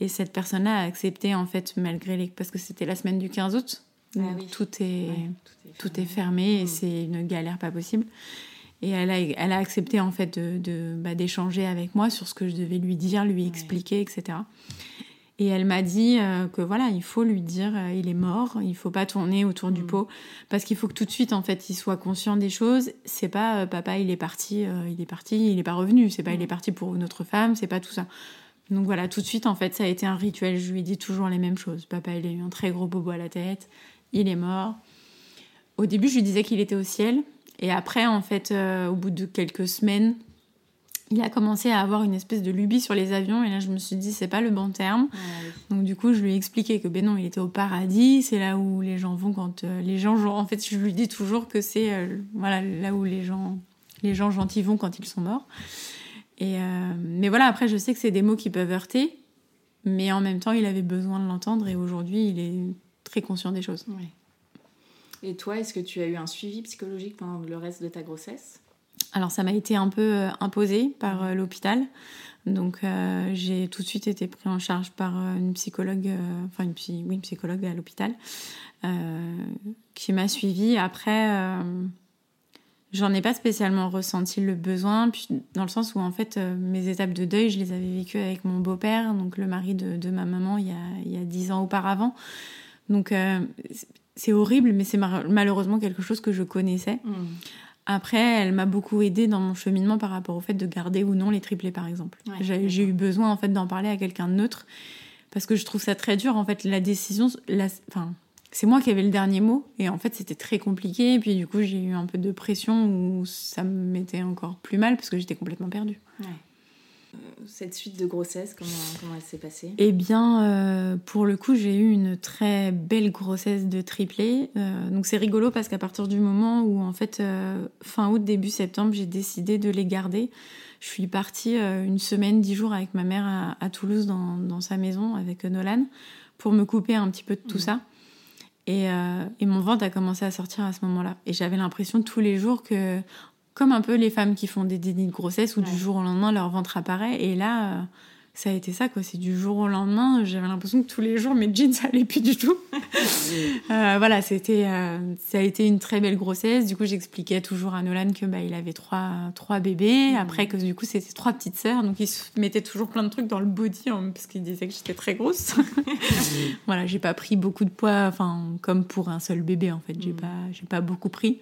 et cette personne-là a accepté, en fait, malgré les. Parce que c'était la semaine du 15 août. Ah tout, est, tout, est fermé, et mm. c'est une galère pas possible. Et elle a, elle a accepté, en fait, d'échanger de, bah, d'échanger avec moi sur ce que je devais lui dire, lui expliquer, etc. Et elle m'a dit euh, que voilà, il faut lui dire euh, il est mort, il faut pas tourner autour du mm. pot parce qu'il faut que tout de suite en fait il soit conscient des choses. C'est pas euh, papa il est parti, il est parti, il est pas revenu. C'est pas il est mm. parti pour une autre femme, c'est pas tout ça. Donc voilà, tout de suite en fait ça a été un rituel. Je lui dis toujours les mêmes choses. Papa il a eu un très gros bobo à la tête, il est mort. Au début je lui disais qu'il était au ciel et après en fait au bout de quelques semaines il a commencé à avoir une espèce de lubie sur les avions et là je me suis dit c'est pas le bon terme. Donc du coup je lui ai expliqué que ben non il était au paradis, c'est là où les gens vont quand euh, les gens en fait je lui dis toujours que c'est euh, voilà là où les gens les gens gentils vont quand ils sont morts. Et euh, mais voilà après je sais que c'est des mots qui peuvent heurter, mais en même temps il avait besoin de l'entendre et aujourd'hui il est très conscient des choses. Et toi est-ce que tu as eu un suivi psychologique pendant le reste de ta grossesse? Alors ça m'a été un peu euh, imposé par euh, l'hôpital. Donc euh, j'ai tout de suite été pris en charge par une psychologue, enfin une, psychologue à l'hôpital, qui m'a suivie. Après, j'en ai pas spécialement ressenti le besoin, puis, dans le sens où en fait mes étapes de deuil, je les avais vécues avec mon beau-père, donc le mari de, ma maman, il y, a, il y a dix ans auparavant. Donc c'est horrible, mais c'est malheureusement quelque chose que je connaissais. Mmh. Après, elle m'a beaucoup aidée dans mon cheminement par rapport au fait de garder ou non les triplés, par exemple. j'ai eu besoin en fait d'en parler à quelqu'un de neutre parce que je trouve ça très dur. En fait, la décision, la, enfin, c'est moi qui avais le dernier mot. Et en fait, c'était très compliqué. Et puis, du coup, j'ai eu un peu de pression où ça me mettait encore plus mal parce que j'étais complètement perdue. Ouais. Cette suite de grossesse, comment, comment elle s'est passée? Eh bien, euh, pour le coup, j'ai eu une très belle grossesse de triplé. Euh, donc, c'est rigolo parce qu'à partir du moment où, en fait, euh, fin août, début septembre, j'ai décidé de les garder. Je suis partie une semaine, dix jours avec ma mère à, à Toulouse dans, dans, sa maison avec Nolan pour me couper un petit peu de tout mmh. ça. Et, euh, et, mon ventre a commencé à sortir à ce moment-là. Et j'avais l'impression tous les jours que, comme un peu les femmes qui font des dénis de grossesse où ouais. du jour au lendemain leur ventre apparaît. Et là, euh, ça a été ça, quoi. C'est du jour au lendemain. J'avais l'impression que tous les jours mes jeans *laughs* ça allait plus du tout. *laughs* euh, voilà, c'était, euh, ça a été une très belle grossesse. Du coup, j'expliquais toujours à Nolan que bah, il avait trois, trois bébés. Mmh. Après que du coup, c'était trois petites sœurs, donc il se mettait toujours plein de trucs dans le body hein, parce qu'il disait que j'étais très grosse. *laughs* voilà, j'ai pas pris beaucoup de poids, enfin comme pour un seul bébé en fait. J'ai mmh. pas, j'ai pas beaucoup pris.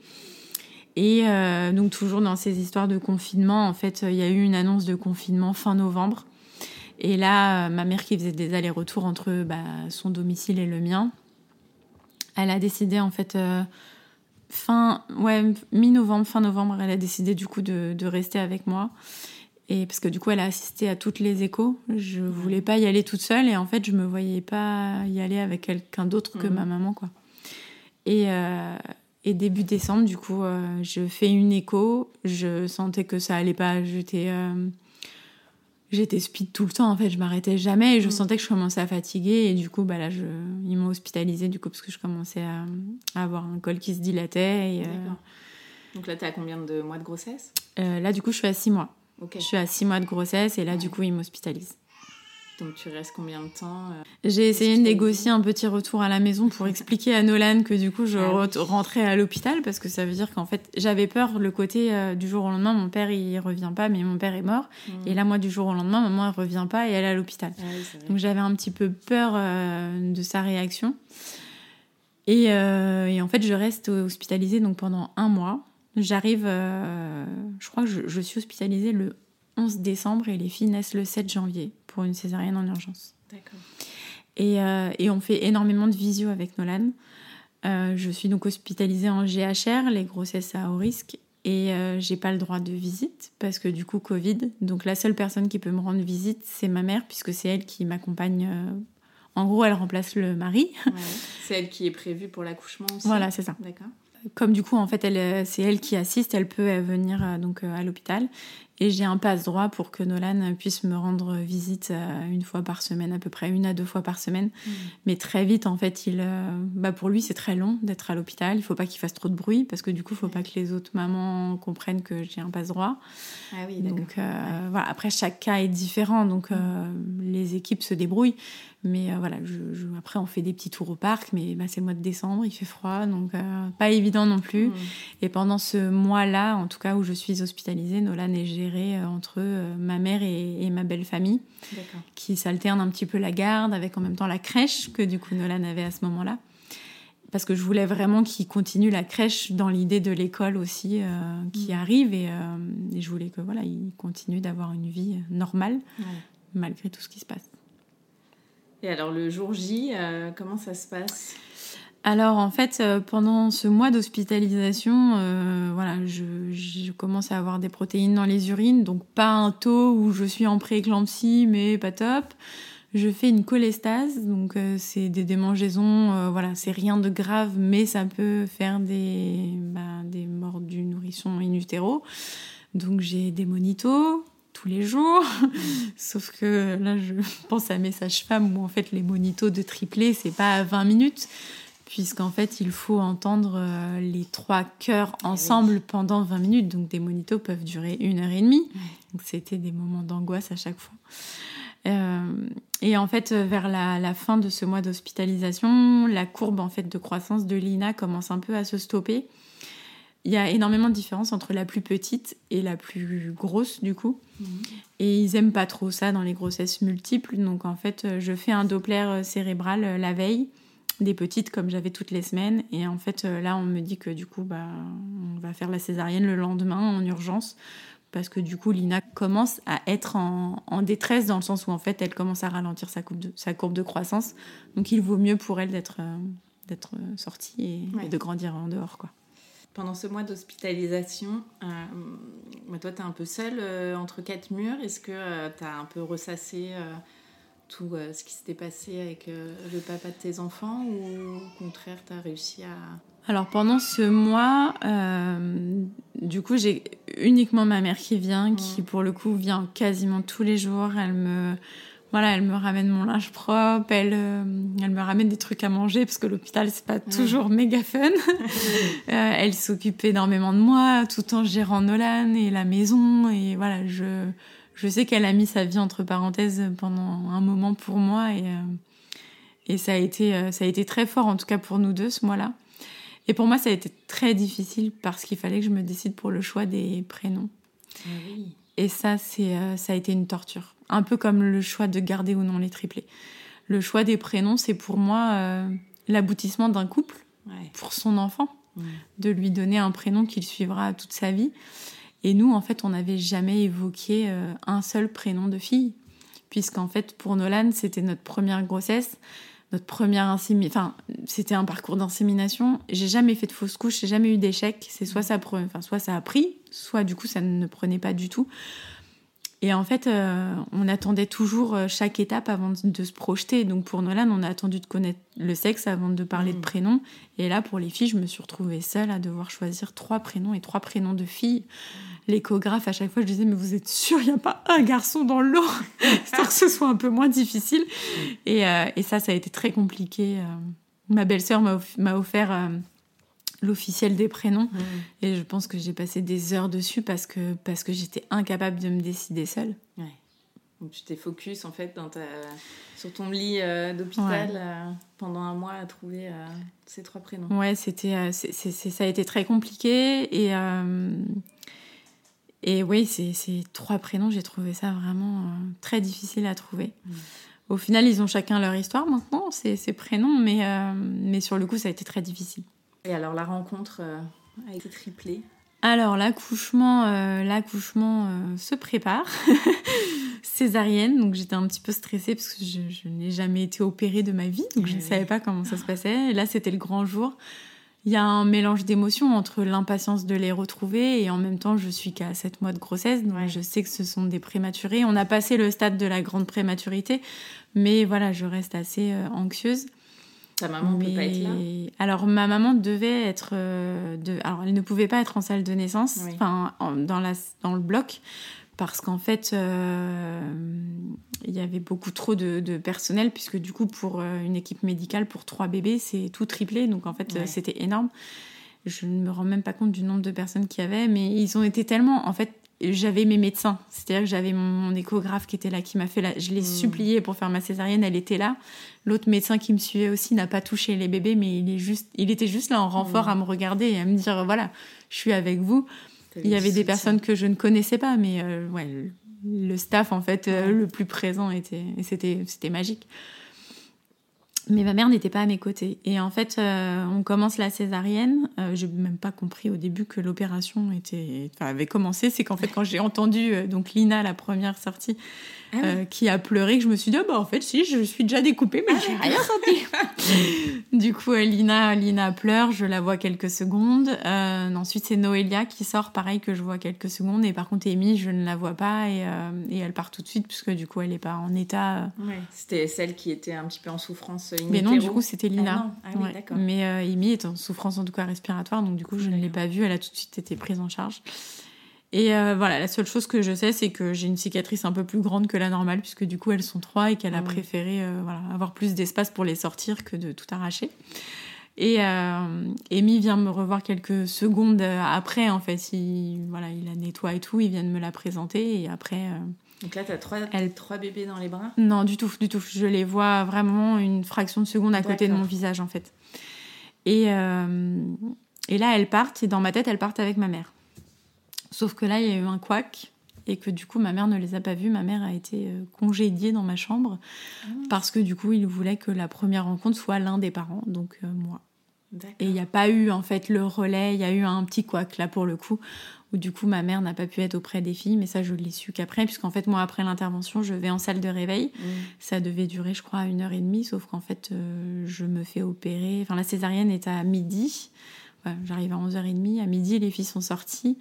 Et euh, donc toujours dans ces histoires de confinement, en fait, il y a eu une annonce de confinement fin novembre. Et là, euh, ma mère qui faisait des allers-retours entre bah, son domicile et le mien, elle a décidé en fait euh, fin, ouais, mi-novembre, fin novembre, elle a décidé du coup de, de, rester avec moi. Et parce que du coup, elle a assisté à toutes les échos. Je voulais pas y aller toute seule et en fait, je me voyais pas y aller avec quelqu'un d'autre que mmh. ma maman, quoi. Et, euh, et début décembre, du coup, euh, je fais une écho. Je sentais que ça allait pas. J'étais, euh, j'étais speed tout le temps. En fait, je m'arrêtais jamais et je mmh. sentais que je commençais à fatiguer. Et du coup, bah là, je, ils m'ont hospitalisée du coup parce que je commençais à, à, avoir un col qui se dilatait. Et, euh, Donc là, tu as combien de mois de grossesse? Là, du coup, je suis à 6 mois. Okay. Je suis à 6 mois de grossesse et là, ouais. du coup, ils m'hospitalisent. Donc tu restes combien de temps euh, J'ai essayé de négocier un petit retour à la maison pour expliquer à Nolan que du coup je ah, rentrais à l'hôpital parce que ça veut dire qu'en fait j'avais peur le côté euh, du jour au lendemain mon père il revient pas mais mon père est mort mmh. et là moi du jour au lendemain maman elle revient pas et elle est à l'hôpital. Ah, oui, Donc j'avais un petit peu peur euh, de sa réaction et, euh, et, en fait je reste hospitalisée donc pendant un mois. J'arrive, je crois que je, je suis hospitalisée le 11 décembre et les filles naissent le 7 janvier pour une césarienne en urgence. D'accord. Et, euh, et, on fait énormément de visio avec Nolan. Euh, je suis donc hospitalisée en GHR, les grossesses à haut risque, et euh, j'ai pas le droit de visite parce que du coup Covid. Donc la seule personne qui peut me rendre visite, c'est ma mère puisque c'est elle qui m'accompagne. Euh, en gros, elle remplace le mari. Ouais. C'est elle qui est prévue pour l'accouchement aussi. Voilà, c'est ça. D'accord comme du coup en fait elle c'est elle qui assiste elle peut venir donc à l'hôpital et j'ai un passe droit pour que Nolan puisse me rendre visite euh, une fois par semaine à peu près une à deux fois par semaine. Mmh. mais très vite en fait il euh, bah pour lui c'est très long d'être à l'hôpital. Il faut pas qu'il fasse trop de bruit parce que du coup il faut pas que les autres mamans comprennent que j'ai un passe droit. Ah oui, donc euh, ouais. voilà. Après chaque cas est différent. Donc mmh. les équipes se débrouillent mais euh, voilà, je, je, après on fait des petits tours au parc, mais bah, c'est le mois de décembre, il fait froid, donc euh, pas évident non plus. Mmh. Et pendant ce mois-là, en tout cas où je suis hospitalisée, Nolan est géré euh, entre ma mère et, et ma belle famille, qui s'alterne un petit peu la garde avec en même temps la crèche que du coup Nolan avait à ce moment-là. Parce que je voulais vraiment qu'il continue la crèche dans l'idée de l'école aussi euh, qui mmh. arrive et, et, je voulais que voilà il continue d'avoir une vie normale ouais. malgré tout ce qui se passe. Et alors le jour J, euh, comment ça se passe? Alors en fait, euh, pendant ce mois d'hospitalisation, euh, voilà, je, commence à avoir des protéines dans les urines, donc pas un taux où je suis en prééclampsie, mais pas top. Je fais une cholestase, donc c'est des démangeaisons, voilà, c'est rien de grave, mais ça peut faire des, bah, des morts du nourrisson in. Donc j'ai des monitos, tous les jours. Mmh. *laughs* Sauf que là, je *laughs* pense à mes sages-femmes où en fait les monitos de triplé, c'est pas à 20 minutes, puisqu'en fait il faut entendre euh, les trois chœurs ensemble oui. pendant 20 minutes. Donc des monitos peuvent durer une heure et demie. Donc c'était des moments d'angoisse à chaque fois. Euh, et en fait, vers la, la fin de ce mois d'hospitalisation, la courbe en fait de croissance de Lina commence un peu à se stopper il y a énormément de différences entre la plus petite et la plus grosse du coup. Mmh. Et ils aiment pas trop ça dans les grossesses multiples. Donc en fait, je fais un Doppler cérébral la veille des petites comme j'avais toutes les semaines. Et en fait, là, on me dit que du coup, bah, on va faire la césarienne le lendemain en urgence parce que du coup, Lina commence à être en, détresse dans le sens où en fait, elle commence à ralentir sa courbe de, sa courbe de croissance. Donc, il vaut mieux pour elle d'être euh, d'être sortie et, de grandir en dehors, quoi. Pendant ce mois d'hospitalisation, euh, toi, tu es un peu seule euh, entre quatre murs. Est-ce que tu as un peu ressassé tout ce qui s'était passé avec le papa de tes enfants ou au contraire, tu as réussi à, alors pendant ce mois, euh, du coup, j'ai uniquement ma mère qui vient, qui pour le coup vient quasiment tous les jours. Elle me, voilà, elle me ramène mon linge propre, elle, euh, elle me ramène des trucs à manger parce que l'hôpital c'est pas toujours méga fun. *laughs* Euh, elle s'occupe énormément de moi, tout en gérant Nolan et la maison et voilà, je, je sais qu'elle a mis sa vie entre parenthèses pendant un moment pour moi et et ça a été ça a été très fort en tout cas pour nous deux ce mois-là. Et pour moi, ça a été très difficile parce qu'il fallait que je me décide pour le choix des prénoms. Ah Et ça, c'est, euh, ça a été une torture. Un peu comme le choix de garder ou non les triplés. Le choix des prénoms, c'est pour moi euh, l'aboutissement d'un couple pour son enfant, de lui donner un prénom qu'il suivra toute sa vie. Et nous, en fait, on n'avait jamais évoqué euh, un seul prénom de fille, puisqu'en fait, pour Nolan, c'était notre première grossesse notre première insémination. Enfin, c'était un parcours d'insémination. J'ai jamais fait de fausse couche, j'ai jamais eu d'échec. C'est soit ça, enfin, soit ça a pris, soit du coup ça ne prenait pas du tout. Et en fait, euh, on attendait toujours euh, chaque étape avant de se projeter. Donc pour Nolan, on a attendu de connaître le sexe avant de parler de mm. prénoms. Et là, pour les filles, je me suis retrouvée seule à devoir choisir trois prénoms et trois prénoms de filles l'échographe, à chaque fois, je disais, mais vous êtes sûr, il n'y a pas un garçon dans l'eau? *laughs* Histoire que ce soit un peu moins difficile. Et, euh, et ça, ça a été très compliqué. Ma belle-sœur m'a offert l'officiel des prénoms. Et je pense que j'ai passé des heures dessus parce que, parce que j'étais incapable de me décider seule. Ouais. Donc tu t'es focus en fait dans ta... sur ton lit d'hôpital pendant un mois à trouver ces trois prénoms. Ouais, c'était, ça a été très compliqué et et oui, ces, trois prénoms, j'ai trouvé ça vraiment euh, très difficile à trouver. Mm. Au final, ils ont chacun leur histoire maintenant, ces, ces prénoms, mais, euh, mais sur le coup, ça a été très difficile. Et alors, la rencontre euh, a été triplée Alors, l'accouchement, l'accouchement se prépare. *laughs* Césarienne, donc j'étais un petit peu stressée parce que je, je n'ai jamais été opérée de ma vie, donc je ne savais pas comment ça se passait. Et là, c'était le grand jour il y a un mélange d'émotions entre l'impatience de les retrouver et en même temps, je suis qu'à 7 mois de grossesse, donc je sais que ce sont des prématurés. On a passé le stade de la grande prématurité, mais voilà, je reste assez euh, anxieuse. Ta maman ne peut pas être là Alors, ma maman devait être. Euh, de... Alors, elle ne pouvait pas être en salle de naissance, enfin, dans, la... dans le bloc, parce qu'en fait, euh, il y avait beaucoup trop de, personnel, puisque du coup, pour euh, une équipe médicale, pour trois bébés, c'est tout triplé. Donc en fait, c'était énorme. Je ne me rends même pas compte du nombre de personnes qu'il y avait, mais ils ont été tellement. En fait, j'avais mes médecins. C'est-à-dire que j'avais mon, échographe qui était là, qui m'a fait la... Je l'ai hmm. supplié pour faire ma césarienne, elle était là. L'autre médecin qui me suivait aussi n'a pas touché les bébés, mais il, est juste... il était juste là en renfort hmm. à me regarder et à me dire voilà, je suis avec vous. Il y avait des personnes que je ne connaissais pas, mais euh, ouais, le staff en fait euh, le plus présent était, c'était, c'était magique. Mais ma mère n'était pas à mes côtés. Et en fait, euh, on commence la césarienne. Je j'ai même pas compris au début que l'opération avait commencé. C'est qu'en fait, quand j'ai entendu donc Lina la première sortie, ah euh, qui a pleuré, que je me suis dit, oh, bah, en fait, si, je suis déjà découpée, mais j'ai rien senti. *laughs* du coup, euh, Lina, Lina pleure, je la vois quelques secondes. Euh, ensuite, c'est Noélia qui sort, pareil, que je vois quelques secondes. Et par contre, Amy, je ne la vois pas et, et elle part tout de suite, puisque du coup, elle n'est pas en état. C'était celle qui était un petit peu en souffrance Mais non, du coup, c'était Lina. Ah ah mais Amy est en souffrance, en tout cas respiratoire, donc du coup, je ne l'ai pas vue. Elle a tout de suite été prise en charge. Et euh, voilà, la seule chose que je sais, c'est que j'ai une cicatrice un peu plus grande que la normale, puisque du coup elles sont trois et qu'elle a préféré euh, voilà, avoir plus d'espace pour les sortir que de tout arracher. Et euh, Amy vient me revoir quelques secondes après, en fait. Il, voilà, il la nettoie et tout, il vient de me la présenter et après. Donc là, tu as trois, elle... trois bébés dans les bras? Non, du tout, du tout. Je les vois vraiment une fraction de seconde à côté de mon visage, en fait. Et, et là, elles partent, et dans ma tête, elles partent avec ma mère. Sauf que là, il y a eu un couac et que du coup, ma mère ne les a pas vus. Ma mère a été euh, congédiée dans ma chambre ah. parce que du coup, il voulait que la première rencontre soit l'un des parents, donc euh, moi. Et il n'y a pas eu en fait le relais, il y a eu un petit couac là pour le coup, où du coup ma mère n'a pas pu être auprès des filles, mais ça je l'ai su qu'après, puisqu'en fait moi après l'intervention je vais en salle de réveil, mm. ça devait durer je crois une heure et demie, sauf qu'en fait euh, je me fais opérer, enfin la césarienne est à midi, j'arrive à 11h30, à midi les filles sont sorties,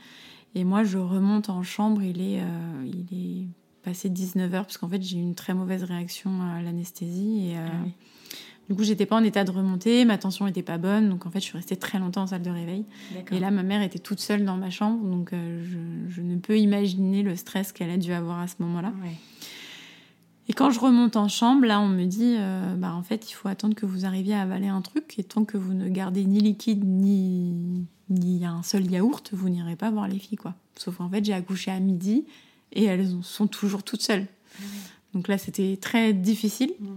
et moi je remonte en chambre, il est, euh, il est passé 19h, parce qu'en fait j'ai eu une très mauvaise réaction à l'anesthésie, et... Euh, ah du coup, j'étais pas en état de remonter, ma tension était pas bonne, donc en fait, je suis restée très longtemps en salle de réveil. Et là, ma mère était toute seule dans ma chambre, donc euh, je, ne peux imaginer le stress qu'elle a dû avoir à ce moment-là. Et quand je remonte en chambre, là, on me dit, euh, bah en fait, il faut attendre que vous arriviez à avaler un truc, et tant que vous ne gardez ni liquide ni ni un seul yaourt, vous n'irez pas voir les filles, quoi. Sauf qu'en fait, j'ai accouché à midi et elles sont toujours toutes seules. Ah donc là, c'était très difficile. Mm.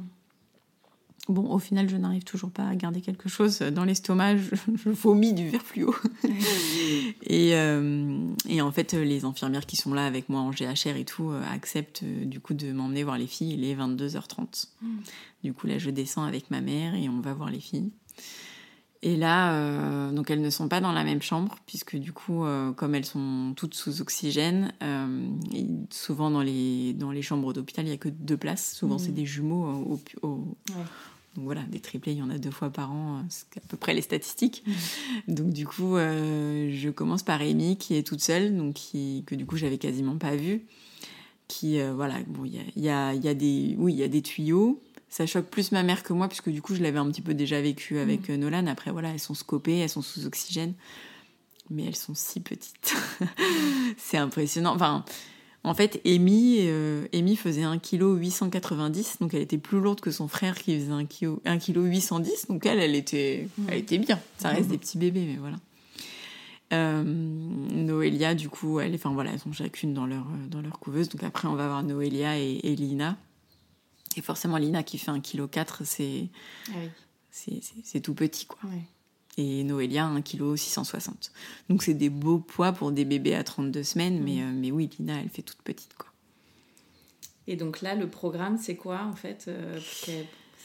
Bon, au final, je n'arrive toujours pas à garder quelque chose dans l'estomac. Je, vomis du verre fluo. *laughs* et, euh, et, en fait, les infirmières qui sont là avec moi en GHR et tout euh, acceptent euh, du coup de m'emmener voir les filles. Il est 22h30. Hmm. Du coup, là, je descends avec ma mère et on va voir les filles. Et là, donc elles ne sont pas dans la même chambre, puisque du coup, comme elles sont toutes sous oxygène, souvent dans les, dans les chambres d'hôpital, il n'y a que deux places. Souvent, c'est hmm. des jumeaux au, au, donc voilà, des triplés, il y en a deux fois par an, euh, c'est à peu près les statistiques. Mm. Donc du coup, euh, je commence par Amy qui est toute seule, donc qui, que du coup j'avais quasiment pas vue. Qui, euh, voilà, bon, il y a, y, a, des, oui, il y a des tuyaux. Ça choque plus ma mère que moi, puisque du coup je l'avais un petit peu déjà vécu avec mm. Nolan. Après voilà, elles sont scopées, elles sont sous oxygène, mais elles sont si petites. *laughs* c'est impressionnant. Enfin, en fait, Amy, euh, faisait 1 kg 890, donc elle était plus lourde que son frère qui faisait 1 kg, 1 kg 810, donc elle, elle était, elle était bien. Ça reste des petits bébés, mais voilà. Euh, Noélia, du coup, elle, enfin voilà, elles sont chacune dans leur, dans leur couveuse. Donc après, on va voir Noélia et, Lina. Et forcément, Lina qui fait 1 kg 4, c'est, c'est, tout petit, quoi et Noélia 1 kg 660. Donc c'est des beaux poids pour des bébés à 32 semaines, mais, mm. euh, mais oui, Lina, elle fait toute petite. quoi. Et donc là, le programme, c'est quoi en fait euh, Parce que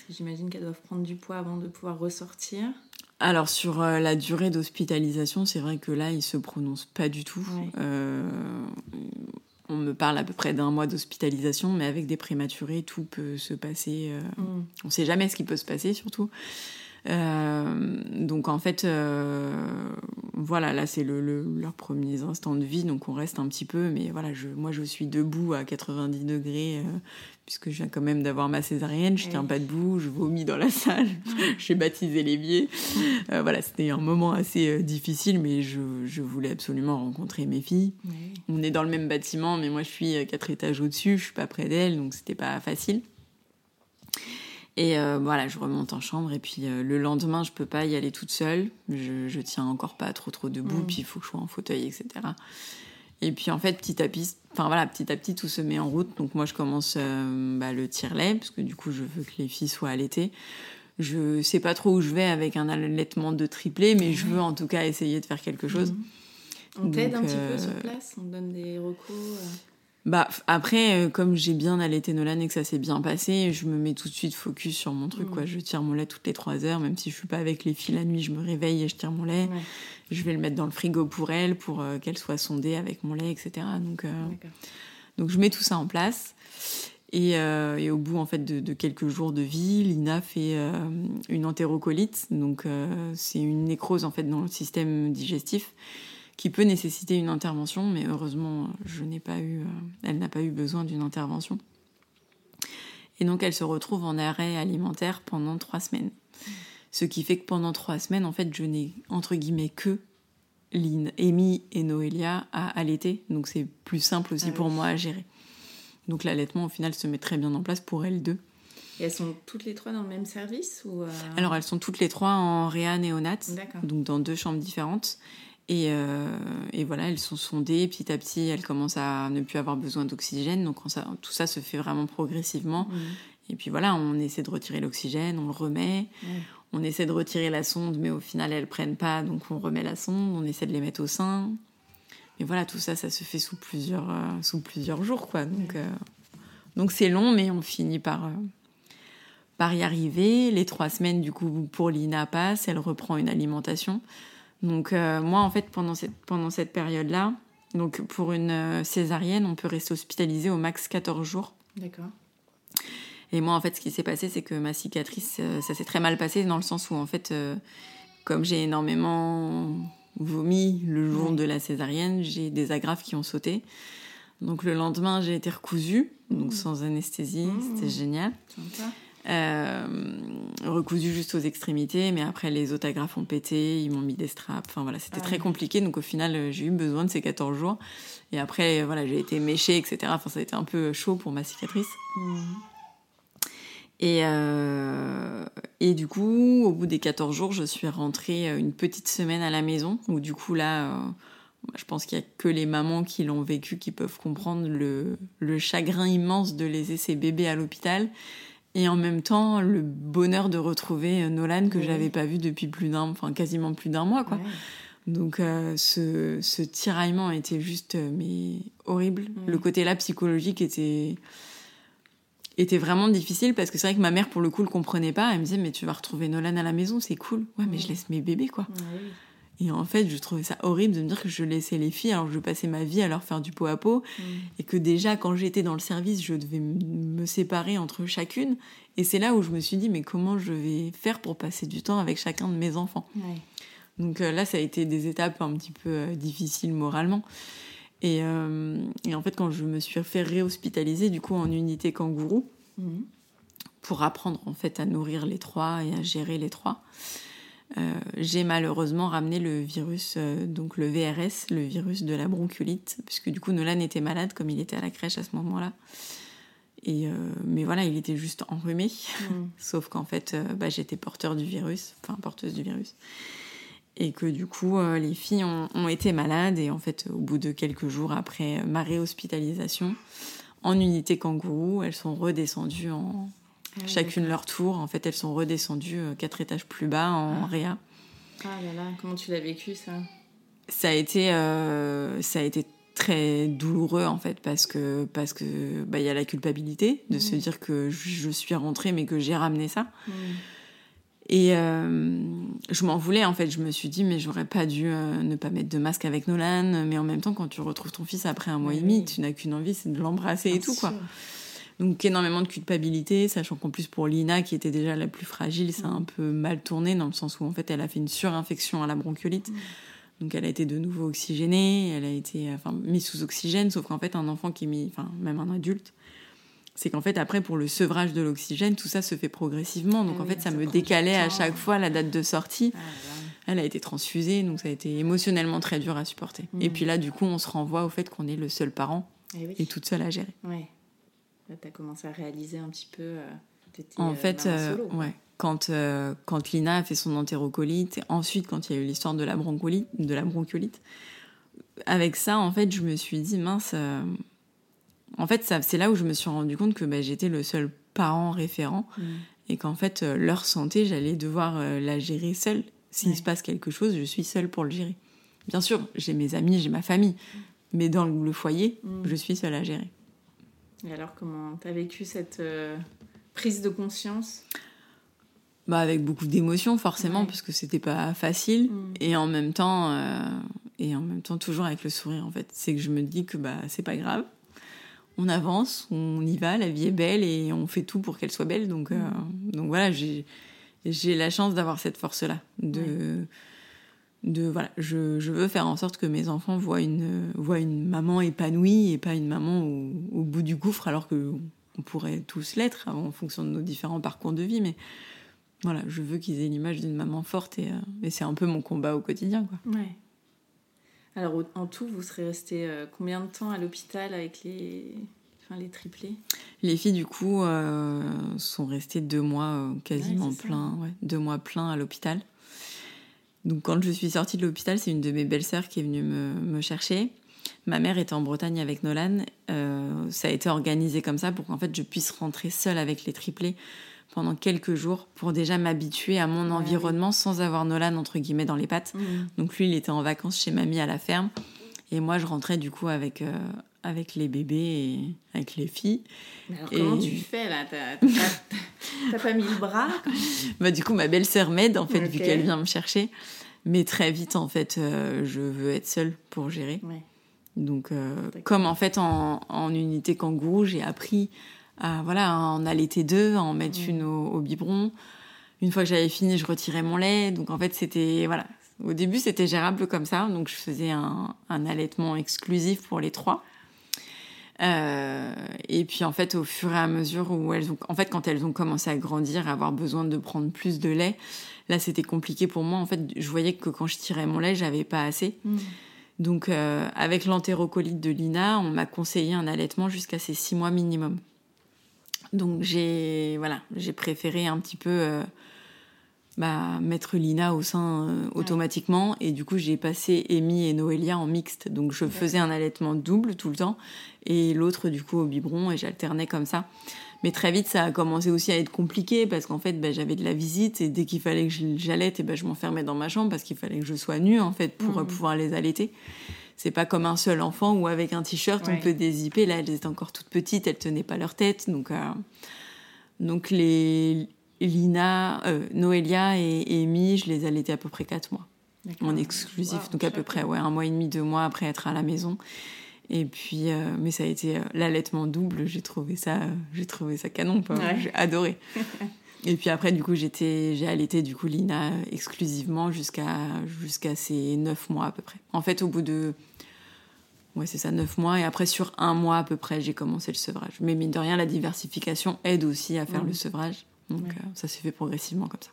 j'imagine qu'elles doivent prendre du poids avant de pouvoir ressortir. Alors sur euh, la durée d'hospitalisation, c'est vrai que là, ils se prononcent pas du tout. on me parle à peu près d'un mois d'hospitalisation, mais avec des prématurés, tout peut se passer. Mm. On ne sait jamais ce qui peut se passer, surtout. Euh, donc en fait, euh, voilà, là c'est le, leurs premiers instants de vie, donc on reste un petit peu, mais voilà, je, moi je suis debout à 90 degrés, euh, puisque je viens quand même d'avoir ma césarienne, je tiens pas debout, je vomis dans la salle, j'ai baptisé l'évier. voilà, c'était un moment assez difficile, mais je, je, voulais absolument rencontrer mes filles. On est dans le même bâtiment, mais moi je suis quatre étages au-dessus, je suis pas près d'elles, donc c'était pas facile. Et euh, voilà, je remonte en chambre et puis euh, le lendemain, je peux pas y aller toute seule. Je, je tiens encore pas trop trop debout, mm. puis il faut que je sois en fauteuil, etc. Et puis en fait, petit à petit, enfin voilà, petit à petit, tout se met en route. Donc moi, je commence euh, bah, le tire-lait parce que du coup, je veux que les filles soient allaitées. Je sais pas trop où je vais avec un allaitement de triplé, mais je veux en tout cas essayer de faire quelque chose. Mm. On t'aide un petit peu sur place, on donne des recours. Bah après, euh, comme j'ai bien allaité Nolan et que ça s'est bien passé, je me mets tout de suite focus sur mon truc. Quoi. Mm. Je tire mon lait toutes les trois heures, même si je suis pas avec les filles la nuit, je me réveille et je tire mon lait. Je vais le mettre dans le frigo pour elle, pour euh, qu'elle soit sondée avec mon lait, etc. Donc, euh, donc je mets tout ça en place. Et, et au bout en fait de, de, quelques jours de vie, Lina fait une entérocolite, donc c'est une nécrose en fait dans le système digestif qui peut nécessiter une intervention, mais heureusement, je n'ai pas eu, euh, elle n'a pas eu besoin d'une intervention. Et donc, elle se retrouve en arrêt alimentaire pendant trois semaines. Ce qui fait que pendant trois semaines, en fait, je n'ai entre guillemets que Lynn, Amy et Noélia à allaiter. Donc, c'est plus simple aussi ah pour moi à gérer. Donc, l'allaitement, au final, se met très bien en place pour elles deux. Et elles sont toutes les trois dans le même service ou euh, Alors, elles sont toutes les trois en réa néonat, donc dans deux chambres différentes. Et, euh, et, voilà, elles sont sondées. Petit à petit, elles commencent à ne plus avoir besoin d'oxygène. Donc ça, tout ça se fait vraiment progressivement. Mmh. Et puis voilà, on essaie de retirer l'oxygène, on le remet. On essaie de retirer la sonde, mais au final, elles prennent pas. Donc on remet la sonde, on essaie de les mettre au sein. Mais voilà, tout ça, ça se fait sous plusieurs, euh, sous plusieurs jours. quoi. Donc euh, donc c'est long, mais on finit par, par y arriver. Les trois semaines, du coup, pour Lina passe, elle reprend une alimentation. Donc euh, moi, en fait, pendant cette, pendant cette période-là, donc pour une euh, césarienne, on peut rester hospitalisé au max 14 jours. D'accord. Et moi, en fait, ce qui s'est passé, c'est que ma cicatrice, euh, ça s'est très mal passé dans le sens où, en fait, comme j'ai énormément vomi le jour de la césarienne, j'ai des agrafes qui ont sauté. Donc le lendemain, j'ai été recousue, donc sans anesthésie, c'était génial. Sympa. Euh, recousu juste aux extrémités, mais après les autres agrafes ont pété, ils m'ont mis des straps. Enfin voilà, c'était Ah très compliqué. Donc au final, euh, j'ai eu besoin de ces 14 jours. Et après, euh, voilà, j'ai été méchée, etc. Enfin, ça a été un peu chaud pour ma cicatrice. Et, euh, et du coup, au bout des 14 jours, je suis rentrée une petite semaine à la maison, où du coup là, euh, je pense qu'il y a que les mamans qui l'ont vécu qui peuvent comprendre le, le chagrin immense de laisser ses bébés à l'hôpital. Et en même temps, le bonheur de retrouver euh, Nolan que Oui. j'avais pas vu depuis plus d'un, enfin quasiment plus d'un mois, quoi. Donc euh, ce, ce tiraillement était juste euh, mais horrible. Le côté là psychologique était était vraiment difficile parce que c'est vrai que ma mère pour le coup le comprenait pas. Elle me disait mais tu vas retrouver Nolan à la maison, c'est cool. Ouais mais je laisse mes bébés quoi. Et en fait je trouvais ça horrible de me dire que je laissais les filles alors que je passais ma vie à leur faire du pot à pot Mm. et que déjà quand j'étais dans le service je devais me séparer entre chacune. Et c'est là où je me suis dit mais comment je vais faire pour passer du temps avec chacun de mes enfants? Ouais. Donc euh, là, ça a été des étapes un petit peu euh, difficiles moralement. Et, euh, et en fait, quand je me suis fait réhospitaliser, du coup, en unité kangourou, Mhm. pour apprendre en fait à nourrir les trois et à gérer les trois, j'ai malheureusement ramené le virus, euh, donc le VRS, le virus de la bronchiolite, puisque du coup, Nolan était malade comme il était à la crèche à ce moment-là. Et euh, mais voilà, il était juste enrhumé. Mhm. *laughs* Sauf qu'en fait, euh, bah, j'étais porteur du virus, enfin porteuse du virus. Et que du coup, euh, les filles ont, ont été malades. Et en fait, au bout de quelques jours après ma réhospitalisation, en unité kangourou, elles sont redescendues en Ah oui, chacune leur tour. En fait, elles sont redescendues euh, quatre étages plus bas en Ah. réa. Ah là là, comment tu l'as vécu ça? Ça a été, euh, ça a été très douloureux en fait parce que parce que bah, il y a la culpabilité de se dire que je suis rentrée mais que j'ai ramené ça. Mhm. Et euh, je m'en voulais en fait. Je me suis dit, mais j'aurais pas dû euh, ne pas mettre de masque avec Nolan. Mais en même temps, quand tu retrouves ton fils après un mois et demi, tu n'as qu'une envie, c'est de l'embrasser et tout quoi. Donc énormément de culpabilité, sachant qu'en plus pour Lina, qui était déjà la plus fragile, ça a un peu mal tourné dans le sens où en fait elle a fait une surinfection à la bronchiolite. Donc elle a été de nouveau oxygénée, elle a été enfin, mise sous oxygène, sauf qu'en fait un enfant qui est mis, enfin même un adulte, c'est qu'en fait après pour le sevrage de l'oxygène, tout ça se fait progressivement. Donc Ah en fait ça, ça me décalait à chaque fois la date de sortie. Ah. Elle a été transfusée, donc ça a été émotionnellement très dur à supporter. Et Mhm. puis là du coup on se renvoie au fait qu'on est le seul parent Eh oui. et toute seule à gérer. Ouais. Là, t'as commencé à réaliser un petit peu. euh, En euh, fait, euh, solo, quoi. ouais. Quand, quand Lina a fait son entérocolite, et ensuite quand il y a eu l'histoire de la bronchiolite, de la bronchiolite, avec ça, en fait, je me suis dit mince. En fait, c'est là où je me suis rendu compte que bah, j'étais le seul parent référent Mhm. et qu'en fait, leur santé, j'allais devoir la gérer seule. S'il Ouais. se passe quelque chose, je suis seule pour le gérer. Bien sûr, j'ai mes amis, j'ai ma famille, mais dans le foyer, Mhm. je suis seule à gérer. Et alors, comment t'as vécu cette euh, prise de conscience? Bah avec beaucoup d'émotions forcément Ouais. parce que c'était pas facile. Mm. et en même temps euh, et en même temps toujours avec le sourire en fait. C'est que je me dis que bah c'est pas grave. On avance on y va la vie est belle et on fait tout pour qu'elle soit belle. Donc euh, donc voilà j'ai j'ai la chance d'avoir cette force là de de voilà je, je veux faire en sorte que mes enfants voient une voient une maman épanouie et pas une maman au, au bout du gouffre alors que on pourrait tous l'être en fonction de nos différents parcours de vie mais voilà, je veux qu'ils aient l'image d'une maman forte et, euh, et c'est un peu mon combat au quotidien. Quoi. Ouais. Alors, en tout, vous serez resté euh, combien de temps à l'hôpital avec les, enfin, les triplés? Les filles, du coup, euh, sont restées deux mois quasiment Ouais, ouais, deux mois pleins à l'hôpital. Donc, quand je suis sortie de l'hôpital, c'est une de mes belles-sœurs qui est venue me, me chercher. Ma mère était en Bretagne avec Nolan. Euh, ça a été organisé comme ça pour qu'en fait je puisse rentrer seule avec les triplés pendant quelques jours pour déjà m'habituer à mon Ouais, environnement sans avoir Nolan entre guillemets dans les pattes. Donc lui, il était en vacances chez mamie à la ferme. Et moi, je rentrais du coup avec, euh, avec les bébés et avec les filles. Mais alors, comment tu fais là? T'as pas mis le bras bah, Du coup, ma belle-sœur m'aide, en fait, vu qu'elle vient me chercher. Mais très vite, en fait, euh, je veux être seule pour gérer. Donc, euh, comme en fait, en, en unité kangourou, j'ai appris à, voilà, à en allaiter deux, à en mettre une au, au, biberon. Une fois que j'avais fini, je retirais mon lait. Donc, en fait, c'était, voilà. Au début, c'était gérable comme ça. Donc, je faisais un, un allaitement exclusif pour les trois. Euh, et puis en fait, au fur et à mesure où elles ont, en fait, quand elles ont commencé à grandir, à avoir besoin de prendre plus de lait, là c'était compliqué pour moi. En fait, je voyais que quand je tirais mon lait, j'avais pas assez. Mm. Donc euh, avec l'entérocolite de Lina, on m'a conseillé un allaitement jusqu'à ces six mois minimum. Donc j'ai voilà, j'ai préféré un petit peu euh, bah, mettre Lina au sein euh, automatiquement. Et du coup, j'ai passé Amy et Noélia en mixte. Donc, je faisais un allaitement double tout le temps et l'autre, du coup, au biberon et j'alternais comme ça. Mais très vite, ça a commencé aussi à être compliqué parce qu'en fait, bah, j'avais de la visite et dès qu'il fallait que j'allaite, bah, je m'enfermais dans ma chambre parce qu'il fallait que je sois nue, en fait, pour mmh. pouvoir les allaiter. C'est pas comme un seul enfant où avec un t-shirt, on peut dézipper. Là, elles étaient encore toutes petites, elles tenaient pas leur tête. Donc, euh, donc les, Lina, euh, Noélia et, Amy, je les allaitais à peu près 4 mois. En exclusif, donc à peu près ouais, un mois et demi, deux mois après être à la maison. Et puis, euh, mais ça a été euh, l'allaitement double, j'ai trouvé ça, j'ai trouvé ça canon, j'ai adoré. *laughs* et puis après, du coup, j'étais, j'ai allaité du coup Lina exclusivement jusqu'à jusqu'à ses 9 mois à peu près. En fait, au bout de Ouais, c'est ça, 9 mois. Et après, sur un mois à peu près, j'ai commencé le sevrage. Mais mine de rien, la diversification aide aussi à faire le sevrage. Donc euh, ça s'est fait progressivement comme ça.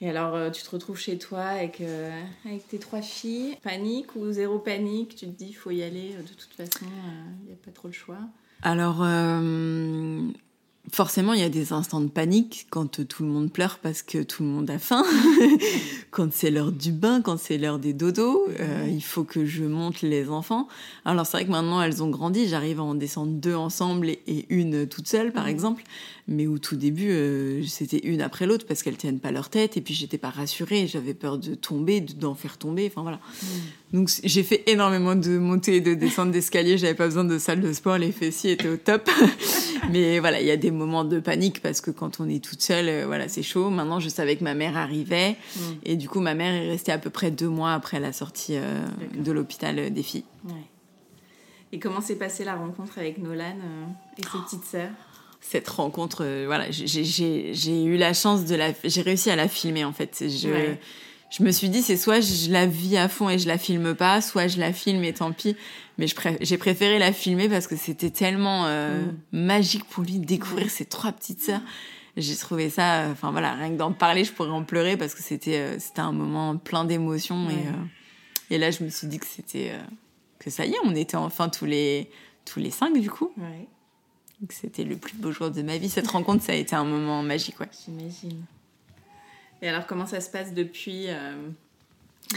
Et alors, euh, tu te retrouves chez toi avec, euh, avec tes trois filles. Panique ou zéro panique Tu te dis, il faut y aller, de toute façon, il n'y a pas trop le choix. Alors, forcément, il y a des instants de panique quand tout le monde pleure parce que tout le monde a faim, *laughs* quand c'est l'heure du bain, quand c'est l'heure des dodos, euh, il faut que je monte les enfants. Alors c'est vrai que maintenant elles ont grandi, j'arrive à en descendre deux ensemble et, une toute seule par exemple, mais au tout début euh, c'était une après l'autre parce qu'elles tiennent pas leur tête et puis j'étais pas rassurée, j'avais peur de tomber, d'en faire tomber, enfin voilà. Donc j'ai fait énormément de montées et de descentes d'escalier, j'avais pas besoin de salle de sport, les fessiers étaient au top. *laughs* Mais voilà, il y a des moments de panique parce que quand on est toute seule, euh, voilà, c'est chaud. Maintenant, je savais que ma mère arrivait mm. et du coup, ma mère est restée à peu près deux mois après la sortie euh, de l'hôpital des filles. Et comment s'est passée la rencontre avec Nolan et ses petites sœurs? Cette rencontre, voilà, j'ai eu la chance de la, j'ai réussi à la filmer en fait. Je, je me suis dit c'est soit je la vis à fond et je la filme pas, soit je la filme et tant pis. Mais j'ai préféré la filmer parce que c'était tellement euh, mm. magique pour lui de découvrir ses trois petites sœurs. J'ai trouvé ça, euh, enfin voilà, rien que d'en parler, je pourrais en pleurer parce que c'était euh, c'était un moment plein d'émotions et et là je me suis dit que c'était que ça y est, on était enfin tous les tous les cinq du coup. Ouais. C'était le plus beau jour de ma vie. Cette rencontre, ça a été un moment magique. J'imagine. Et alors, comment ça se passe depuis euh,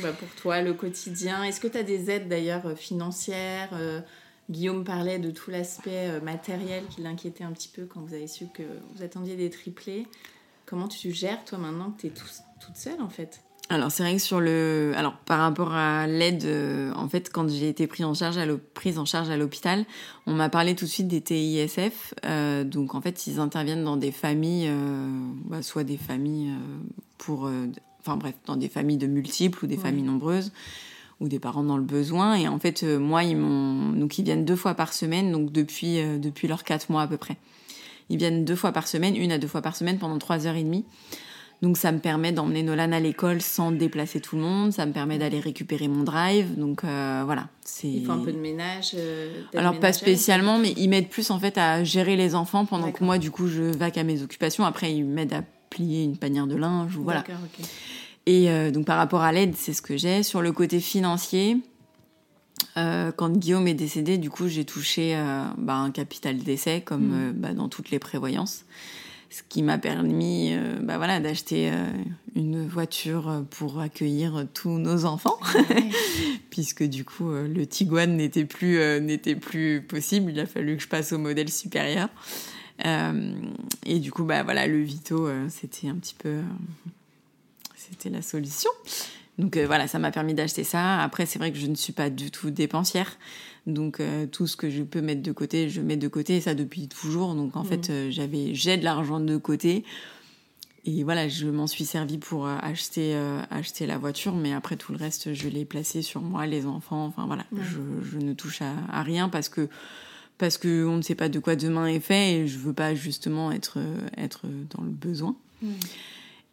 bah, pour toi, le quotidien? Est-ce que tu as des aides d'ailleurs euh, financières? Euh, Guillaume parlait de tout l'aspect matériel qui l'inquiétait un petit peu quand vous avez su que vous attendiez des triplés. Comment tu gères, toi, maintenant que tu es toute seule, en fait? Alors c'est vrai que sur le, alors par rapport à l'aide, en fait quand j'ai été prise en charge à prise en charge à l'hôpital, on m'a parlé tout de suite des TISF. donc en fait ils interviennent dans des familles, bah, soit des familles pour, euh, enfin bref, dans des familles de multiples ou des familles nombreuses ou des parents dans le besoin. Et en fait, euh, moi, ils m'ont, donc ils viennent deux fois par semaine, donc depuis euh, depuis leurs quatre mois à peu près. Ils viennent deux fois par semaine, une à deux fois par semaine pendant trois heures et demie. Donc ça me permet d'emmener Nolan à l'école sans déplacer tout le monde, ça me permet d'aller récupérer mon drive. Donc voilà, c'est Il faut un peu de ménage. Alors pas spécialement, mais ils m'aident plus en fait à gérer les enfants pendant que moi du coup je vaque à mes occupations. Après ils m'aident à plier une panière de linge, ou voilà. Et euh, donc par rapport à l'aide, c'est ce que j'ai. Sur le côté financier, euh, quand Guillaume est décédé, du coup, j'ai touché euh, bah, un capital d'essai, comme mm. bah, dans toutes les prévoyances. Ce qui m'a permis bah, voilà, d'acheter une voiture pour accueillir tous nos enfants, *laughs* puisque du coup, le Tiguan n'était plus, n'était plus possible. Il a fallu que je passe au modèle supérieur. Euh, et du coup, bah voilà, le Vito, euh, c'était un petit peu, euh, c'était la solution. Donc euh, voilà, ça m'a permis d'acheter ça. Après, c'est vrai que je ne suis pas du tout dépensière. Donc euh, tout ce que je peux mettre de côté, je mets de côté, et ça depuis toujours. Donc en fait, euh, j'avais j'ai de l'argent de côté. Et voilà, je m'en suis servi pour acheter, acheter la voiture, mais après tout le reste, je l'ai placé sur moi, les enfants. Enfin voilà, je, je ne touche à, à rien parce que parce que on ne sait pas de quoi demain est fait et je veux pas justement être être dans le besoin.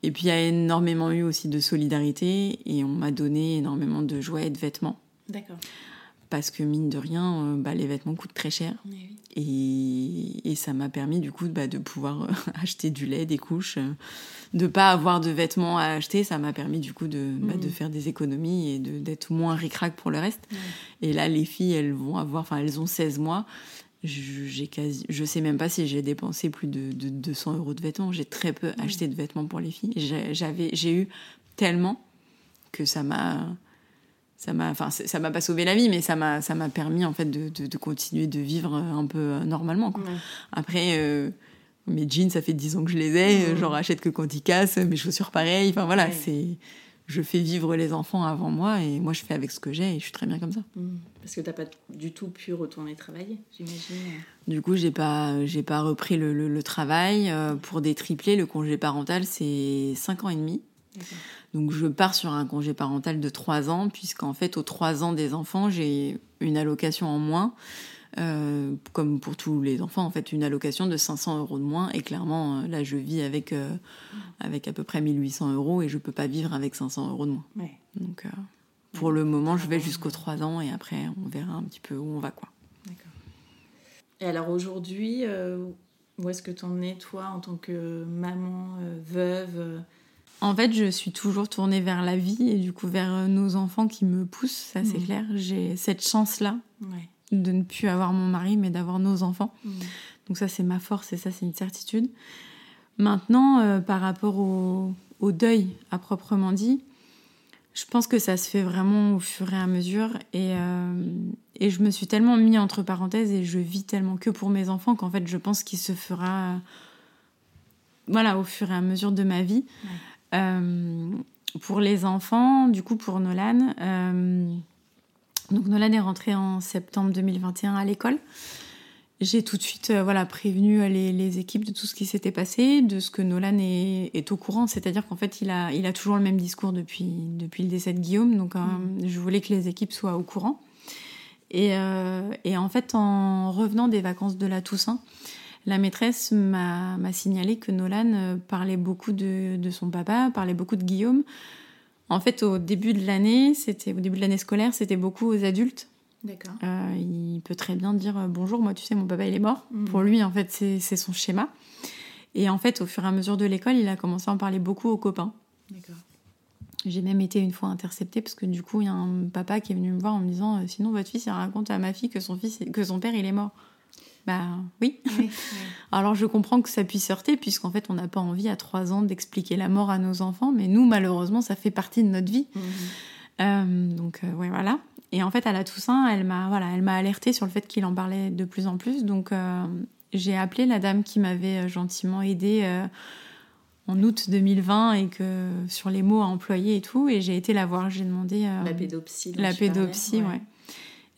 Et puis il y a énormément eu aussi de solidarité et on m'a donné énormément de jouets et de vêtements D'accord. parce que mine de rien, euh, bah, les vêtements coûtent très cher. Et, et ça m'a permis du coup bah, de pouvoir euh, *laughs* acheter du lait, des couches, euh, de pas avoir de vêtements à acheter. Ça m'a permis du coup de, bah, de faire des économies et de- d'être moins ric-rac pour le reste. Et là, les filles, elles vont avoir, enfin, elles ont 16 mois. Je- J'ai quasi, je sais même pas si j'ai dépensé plus de, de 200 euros de vêtements. J'ai très peu acheté de vêtements pour les filles. J'avais, j'ai eu tellement que ça m'a, ça m'a, enfin, ça m'a pas sauvé la vie, mais ça m'a, ça m'a permis en fait de, de, continuer de vivre un peu normalement. Quoi. Après, euh, mes jeans, ça fait 10 ans que je les ai, j'en rachète que quand ils cassent, mes chaussures pareil. Enfin voilà, c'est, je fais vivre les enfants avant moi et moi je fais avec ce que j'ai et je suis très bien comme ça. Parce que t'as pas du tout pu retourner travailler, j'imagine. Du coup, j'ai pas, j'ai pas repris le, le- le travail Euh, pour des triplés. Le congé parental, c'est 5 ans et demi. Donc je pars sur un congé parental de 3 ans, puisqu'en fait, aux 3 ans des enfants, j'ai une allocation en moins. Euh, comme pour tous les enfants, en fait, une allocation de 500 euros de moins. Et clairement, euh, là, je vis avec, euh, avec à peu près 1800 euros et je peux pas vivre avec 500 euros de moins. Ouais. Donc, euh, pour le moment, je vais jusqu'aux 3 ans et après, on verra un petit peu où on va, quoi. D'accord. Et alors aujourd'hui, où est-ce que t'en es, toi, en tant que maman, veuve En fait, je suis toujours tournée vers la vie et du coup vers nos enfants qui me poussent, ça c'est Mhm. clair. J'ai cette chance-là Ouais. De ne plus avoir mon mari, mais d'avoir nos enfants. Mhm. Donc ça, c'est ma force et ça, c'est une certitude. Maintenant, euh, par rapport au, au deuil à proprement dit, je pense que ça se fait vraiment au fur et à mesure. Et, euh, et je me suis tellement mis entre parenthèses et je vis tellement que pour mes enfants qu'en fait, je pense qu'il se fera euh, voilà, au fur et à mesure de ma vie. Euh, pour les enfants, du coup, pour Nolan, donc Nolan est rentré en septembre 2021 à l'école. J'ai tout de suite euh, voilà, prévenu euh, les, les équipes de tout ce qui s'était passé, de ce que Nolan est, est au courant. C'est-à-dire qu'en fait, il a, il a toujours le même discours depuis, depuis le décès de Guillaume. Donc, euh, je voulais que les équipes soient au courant. Et, euh, et en fait, en revenant des vacances de la Toussaint, la maîtresse m'a signalé que Nolan parlait beaucoup de, de son papa, parlait beaucoup de Guillaume. En fait, au début de l'année, c'était au début de l'année scolaire, c'était beaucoup aux adultes. D'accord. Euh, il peut très bien dire euh, bonjour, moi tu sais, mon papa il est mort. Mhm. Pour lui, en fait, c'est son schéma. Et en fait, au fur et à mesure de l'école, il a commencé à en parler beaucoup aux copains. D'accord. J'ai même été une fois interceptée parce que du coup, il y a un papa qui est venu me voir en me disant euh, sinon votre fils il raconte à ma fille que son fils que son père il est mort. Bah oui. Oui, *laughs* Alors je comprends que ça puisse heurter puisqu'en fait on n'a pas envie à trois ans d'expliquer la mort à nos enfants, mais nous malheureusement ça fait partie de notre vie. Euh, donc euh, ouais voilà. Et en fait à la Toussaint, elle m'a voilà, elle m'a alertée sur le fait qu'il en parlait de plus en plus. Donc euh, j'ai appelé la dame qui m'avait euh, gentiment aidée en août 2020 et que sur les mots à employer et tout. Et j'ai été la voir. J'ai demandé euh, La pédopsie. la parlais, pédopsie, ouais.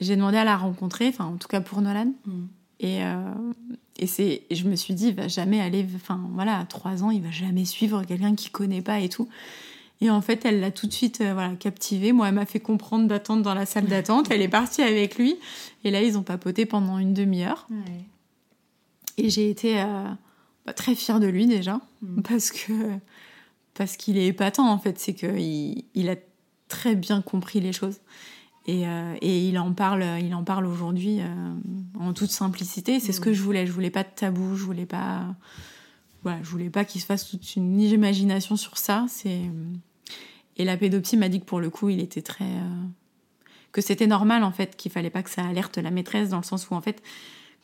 J'ai demandé à la rencontrer, enfin en tout cas pour Nolan. Mhm. Et, euh, et c'est, je me suis dit, il va jamais aller, enfin voilà, à trois ans, il va jamais suivre quelqu'un qu'il connaît pas et tout. Et en fait, elle l'a tout de suite, euh, voilà, captivé. Moi, elle m'a fait comprendre d'attendre dans la salle *laughs* d'attente. Elle est partie avec lui. Et là, ils ont papoté pendant une demi-heure. Ouais. Et j'ai été euh, bah, très fière de lui déjà, Mm. parce que parce qu'il est épatant en fait. C'est que il, il a très bien compris les choses. Et, euh, et il en parle, il en parle aujourd'hui euh, en toute simplicité. C'est ce que je voulais. Je voulais pas de tabou. Je voulais pas, voilà, je voulais pas qu'il se fasse toute une imagination sur ça. C'est et la pédopsie m'a dit que pour le coup, il était très euh, que c'était normal en fait, qu'il fallait pas que ça alerte la maîtresse dans le sens où en fait,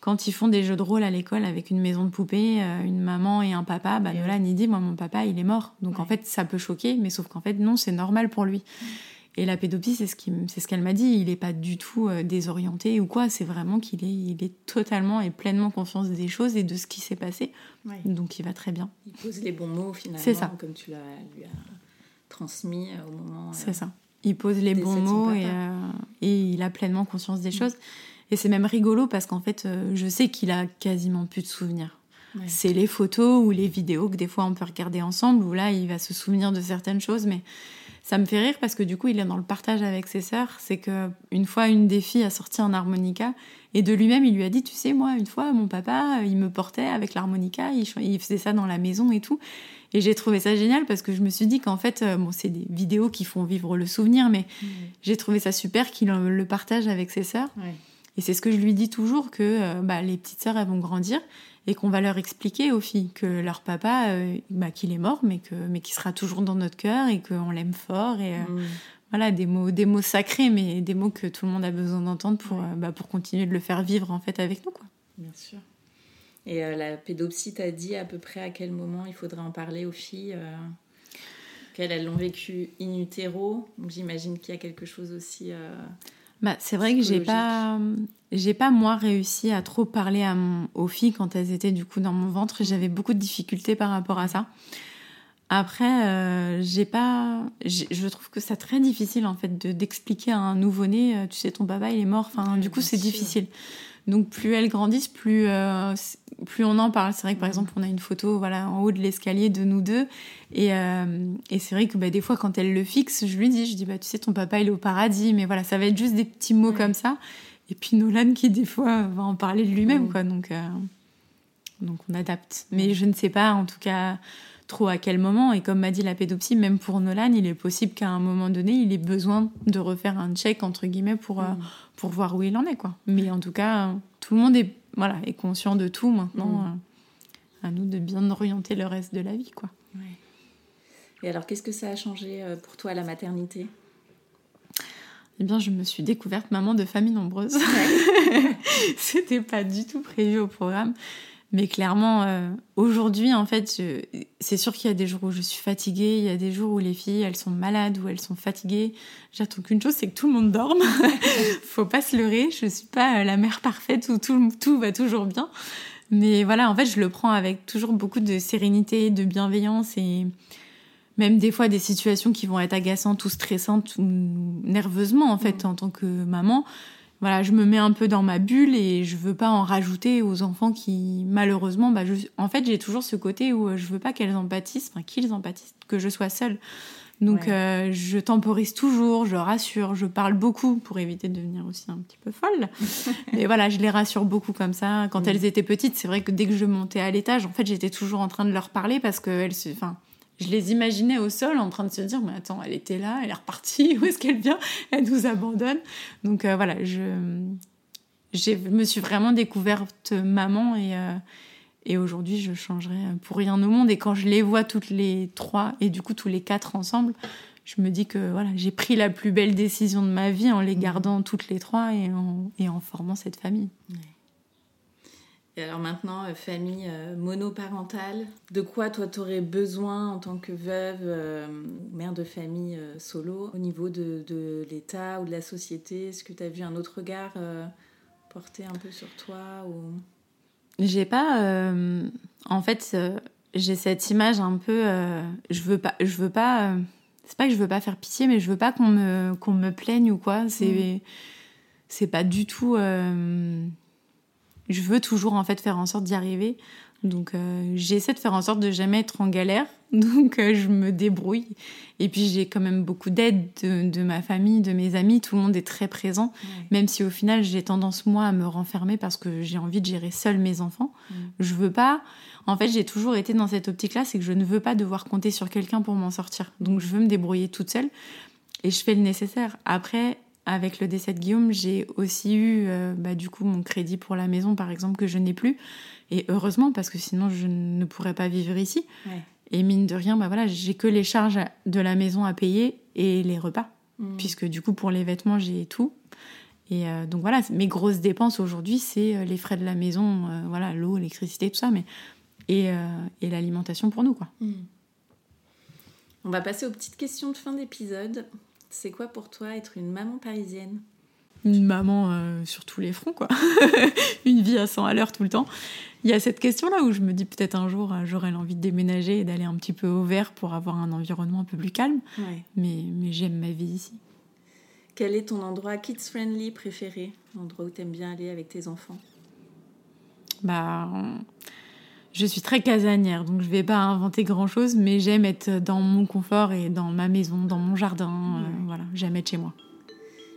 quand ils font des jeux de rôle à l'école avec une maison de poupée, une maman et un papa, bah Nolan il dit moi mon papa il est mort. Donc en fait ça peut choquer, mais sauf qu'en fait non c'est normal pour lui. Et la pédopsie c'est ce qu'elle m'a dit, il est pas du tout euh, désorienté ou quoi, c'est vraiment qu'il est il est totalement et pleinement conscience des choses et de ce qui s'est passé. Ouais. Donc il va très bien. Il pose les bons mots finalement. C'est ça. Comme tu l'as lui as transmis au moment. C'est ça. Il pose les bons mots et, et, il a pleinement conscience des mm. choses. Et c'est même rigolo parce qu'en fait, je sais qu'il a quasiment plus de souvenirs. C'est les photos ou les vidéos que des fois on peut regarder ensemble où là il va se souvenir de certaines choses, mais ça me fait rire parce que du coup, il est dans le partage avec ses sœurs. C'est que une fois, une des filles a sorti un harmonica et de lui-même, il lui a dit, tu sais, moi, une fois, mon papa, il me portait avec l'harmonica, il, faisait ça dans la maison et tout. Et j'ai trouvé ça génial parce que je me suis dit qu'en fait, euh, bon, c'est des vidéos qui font vivre le souvenir, mais j'ai trouvé ça super qu'il le partage avec ses sœurs. Et c'est ce que je lui dis toujours que euh, bah, les petites sœurs, elles vont grandir et qu'on va leur expliquer aux filles que leur papa, euh, bah, qu'il est mort, mais que mais qu'il sera toujours dans notre cœur et qu'on l'aime fort et euh, mm. voilà des mots des mots sacrés, mais des mots que tout le monde a besoin d'entendre pour euh, bah, pour continuer de le faire vivre en fait avec nous quoi. Bien sûr. Et la pédopsie t'a dit à peu près à quel moment il faudrait en parler aux filles qu'elles l'ont vécu in utero? Donc j'imagine qu'il y a quelque chose aussi bah, c'est vrai que j'ai pas, j'ai pas moi réussi à trop parler à mon, aux filles quand elles étaient du coup dans mon ventre. J'avais beaucoup de difficultés par rapport à ça. Après, euh, j'ai pas, je trouve que c'est très difficile en fait de d'expliquer à un nouveau-né, euh, tu sais, ton papa il est mort. Enfin, du coup, c'est difficile. Donc plus elles grandissent, plus euh, plus on en parle. C'est vrai que par exemple, on a une photo voilà en haut de l'escalier de nous deux, et, euh, et c'est vrai que bah, des fois quand elle le fixe, je lui dis, je dis bah tu sais ton papa il est au paradis, mais voilà ça va être juste des petits mots comme ça. Et puis Nolan qui des fois va en parler de lui-même quoi, donc euh, donc on adapte. Mais je ne sais pas en tout cas trop à quel moment. Et comme m'a dit la pédopsie, même pour Nolan, il est possible qu'à un moment donné, il ait besoin de refaire un check, entre guillemets, pour, pour voir où il en est, quoi. Mais en tout cas, tout le monde est, voilà, est conscient de tout maintenant. Mm. Euh, à nous de bien orienter le reste de la vie, quoi. Et alors, qu'est-ce que ça a changé euh, pour toi, la maternité? Eh bien, je me suis découverte maman de famille nombreuse. *laughs* C'était pas du tout prévu au programme. Mais clairement, euh, aujourd'hui, en fait, c'est sûr qu'il y a des jours où je suis fatiguée, il y a des jours où les filles, elles sont malades ou elles sont fatiguées. J'attends qu'une chose, c'est que tout le monde dorme. *laughs* Faut pas se leurrer, je suis pas la mère parfaite où tout, tout va toujours bien. Mais voilà, en fait, je le prends avec toujours beaucoup de sérénité, de bienveillance et même des fois des situations qui vont être agaçantes ou stressantes ou nerveusement, en fait, mm. en tant que maman voilà, je me mets un peu dans ma bulle et je veux pas en rajouter aux enfants qui, malheureusement, bah, en fait, j'ai toujours ce côté où euh, je veux pas qu'elles empathissent, enfin qu'ils empathissent, que je sois seule. Donc, euh, je temporise toujours, je rassure, je parle beaucoup pour éviter de devenir aussi un petit peu folle. *laughs* Mais voilà, je les rassure beaucoup comme ça. Quand elles étaient petites, c'est vrai que dès que je montais à l'étage, en fait, j'étais toujours en train de leur parler parce que se, enfin, je les imaginais au sol en train de se dire mais attends elle était là elle est repartie *laughs* où est-ce qu'elle vient? Elle nous abandonne. Donc euh, voilà je je me suis vraiment découverte maman et euh, et aujourd'hui je changerai pour rien au monde. Et quand je les vois toutes les trois et du coup tous les quatre ensemble je me dis que voilà j'ai pris la plus belle décision de ma vie en les gardant toutes les trois et en, et en formant cette famille et alors maintenant, euh, famille euh, monoparentale, de quoi toi t'aurais besoin en tant que veuve, euh, mère de famille solo, au niveau de, de l'État ou de la société? Est-ce que tu as vu un autre regard porté un peu sur toi ou... J'ai pas. en fait, j'ai cette image un peu. je veux pas. Je veux pas. c'est pas que je veux pas faire pitié, mais je veux pas qu'on me, qu'on me plaigne ou quoi. C'est. Mmh. C'est pas du tout je veux toujours en fait faire en sorte d'y arriver. Donc euh, j'essaie de faire en sorte de jamais être en galère. *laughs* Donc euh, je me débrouille. Et puis j'ai quand même beaucoup d'aide de, ma famille, de mes amis. Tout le monde est très présent. Même si au final j'ai tendance moi à me renfermer parce que j'ai envie de gérer seule mes enfants. Je veux pas. En fait j'ai toujours été dans cette optique-là, c'est que je ne veux pas devoir compter sur quelqu'un pour m'en sortir. Donc je veux me débrouiller toute seule. Et je fais le nécessaire. Après, avec le décès de Guillaume, j'ai aussi eu euh, bah, du coup mon crédit pour la maison, par exemple, que je n'ai plus. Et heureusement, parce que sinon je ne pourrais pas vivre ici. Et mine de rien, bah voilà, j'ai que les charges de la maison à payer et les repas, mmh. puisque du coup pour les vêtements j'ai tout. Et euh, donc voilà, mes grosses dépenses aujourd'hui, c'est euh, les frais de la maison, voilà, l'eau, l'électricité, tout ça, mais et, et l'alimentation pour nous, quoi. Mmh. On va passer aux petites questions de fin d'épisode. C'est quoi pour toi être une maman parisienne? Une maman euh, sur tous les fronts, quoi. *laughs* une vie à 100 à l'heure tout le temps. Il y a cette question-là où je me dis peut-être un jour, euh, j'aurai l'envie de déménager et d'aller un petit peu au vert pour avoir un environnement un peu plus calme. Mais, mais j'aime ma vie ici. Quel est ton endroit kids-friendly préféré? L'endroit où tu aimes bien aller avec tes enfants? Bah. Je suis très casanière, donc je vais pas inventer grand-chose, mais j'aime être dans mon confort et dans ma maison, dans mon jardin. Euh, voilà, j'aime être chez moi.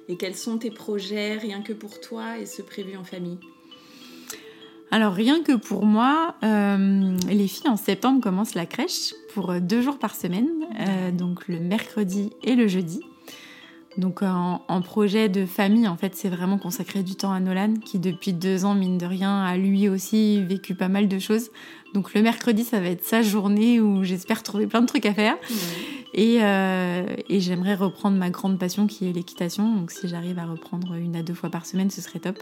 Et quels sont tes projets, rien que pour toi, et ce prévu en famille? Alors rien que pour moi, euh, les filles en septembre commencent la crèche pour deux jours par semaine, euh, donc le mercredi et le jeudi. Donc en, projet de famille, en fait, c'est vraiment consacrer du temps à Nolan, qui depuis deux ans, mine de rien, a lui aussi vécu pas mal de choses. Donc le mercredi, ça va être sa journée où j'espère trouver plein de trucs à faire. Euh, et, j'aimerais reprendre ma grande passion qui est l'équitation. Donc si j'arrive à reprendre une à deux fois par semaine, ce serait top.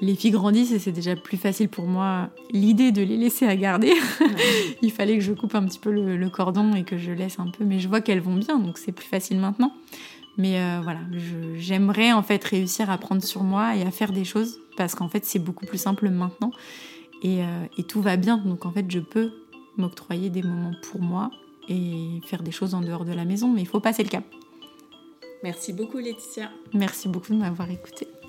Les filles grandissent et c'est déjà plus facile pour moi l'idée de les laisser à garder. *laughs* Il fallait que je coupe un petit peu le, cordon et que je laisse un peu, mais je vois qu'elles vont bien, donc c'est plus facile maintenant. Mais euh, voilà, j'aimerais en fait réussir à prendre sur moi et à faire des choses parce qu'en fait c'est beaucoup plus simple maintenant et, euh, et, tout va bien. Donc en fait je peux m'octroyer des moments pour moi et faire des choses en dehors de la maison, mais il faut passer le cap. Merci beaucoup Laetitia. Merci beaucoup de m'avoir écouté. *laughs*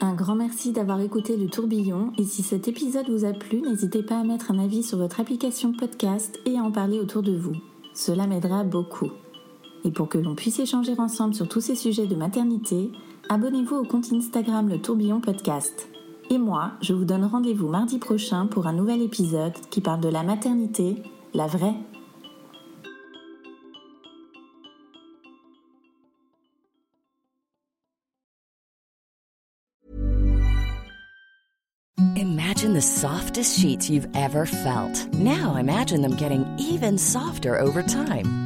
Un grand merci d'avoir écouté le tourbillon et si cet épisode vous a plu, n'hésitez pas à mettre un avis sur votre application podcast et à en parler autour de vous. Cela m'aidera beaucoup. Et pour que l'on puisse échanger ensemble sur tous ces sujets de maternité, abonnez-vous au compte Instagram Le Tourbillon Podcast. Et moi, je vous donne rendez-vous mardi prochain pour un nouvel épisode qui parle de la maternité, la vraie. Imagine the softest sheets you've ever felt. Now imagine them getting even softer over time.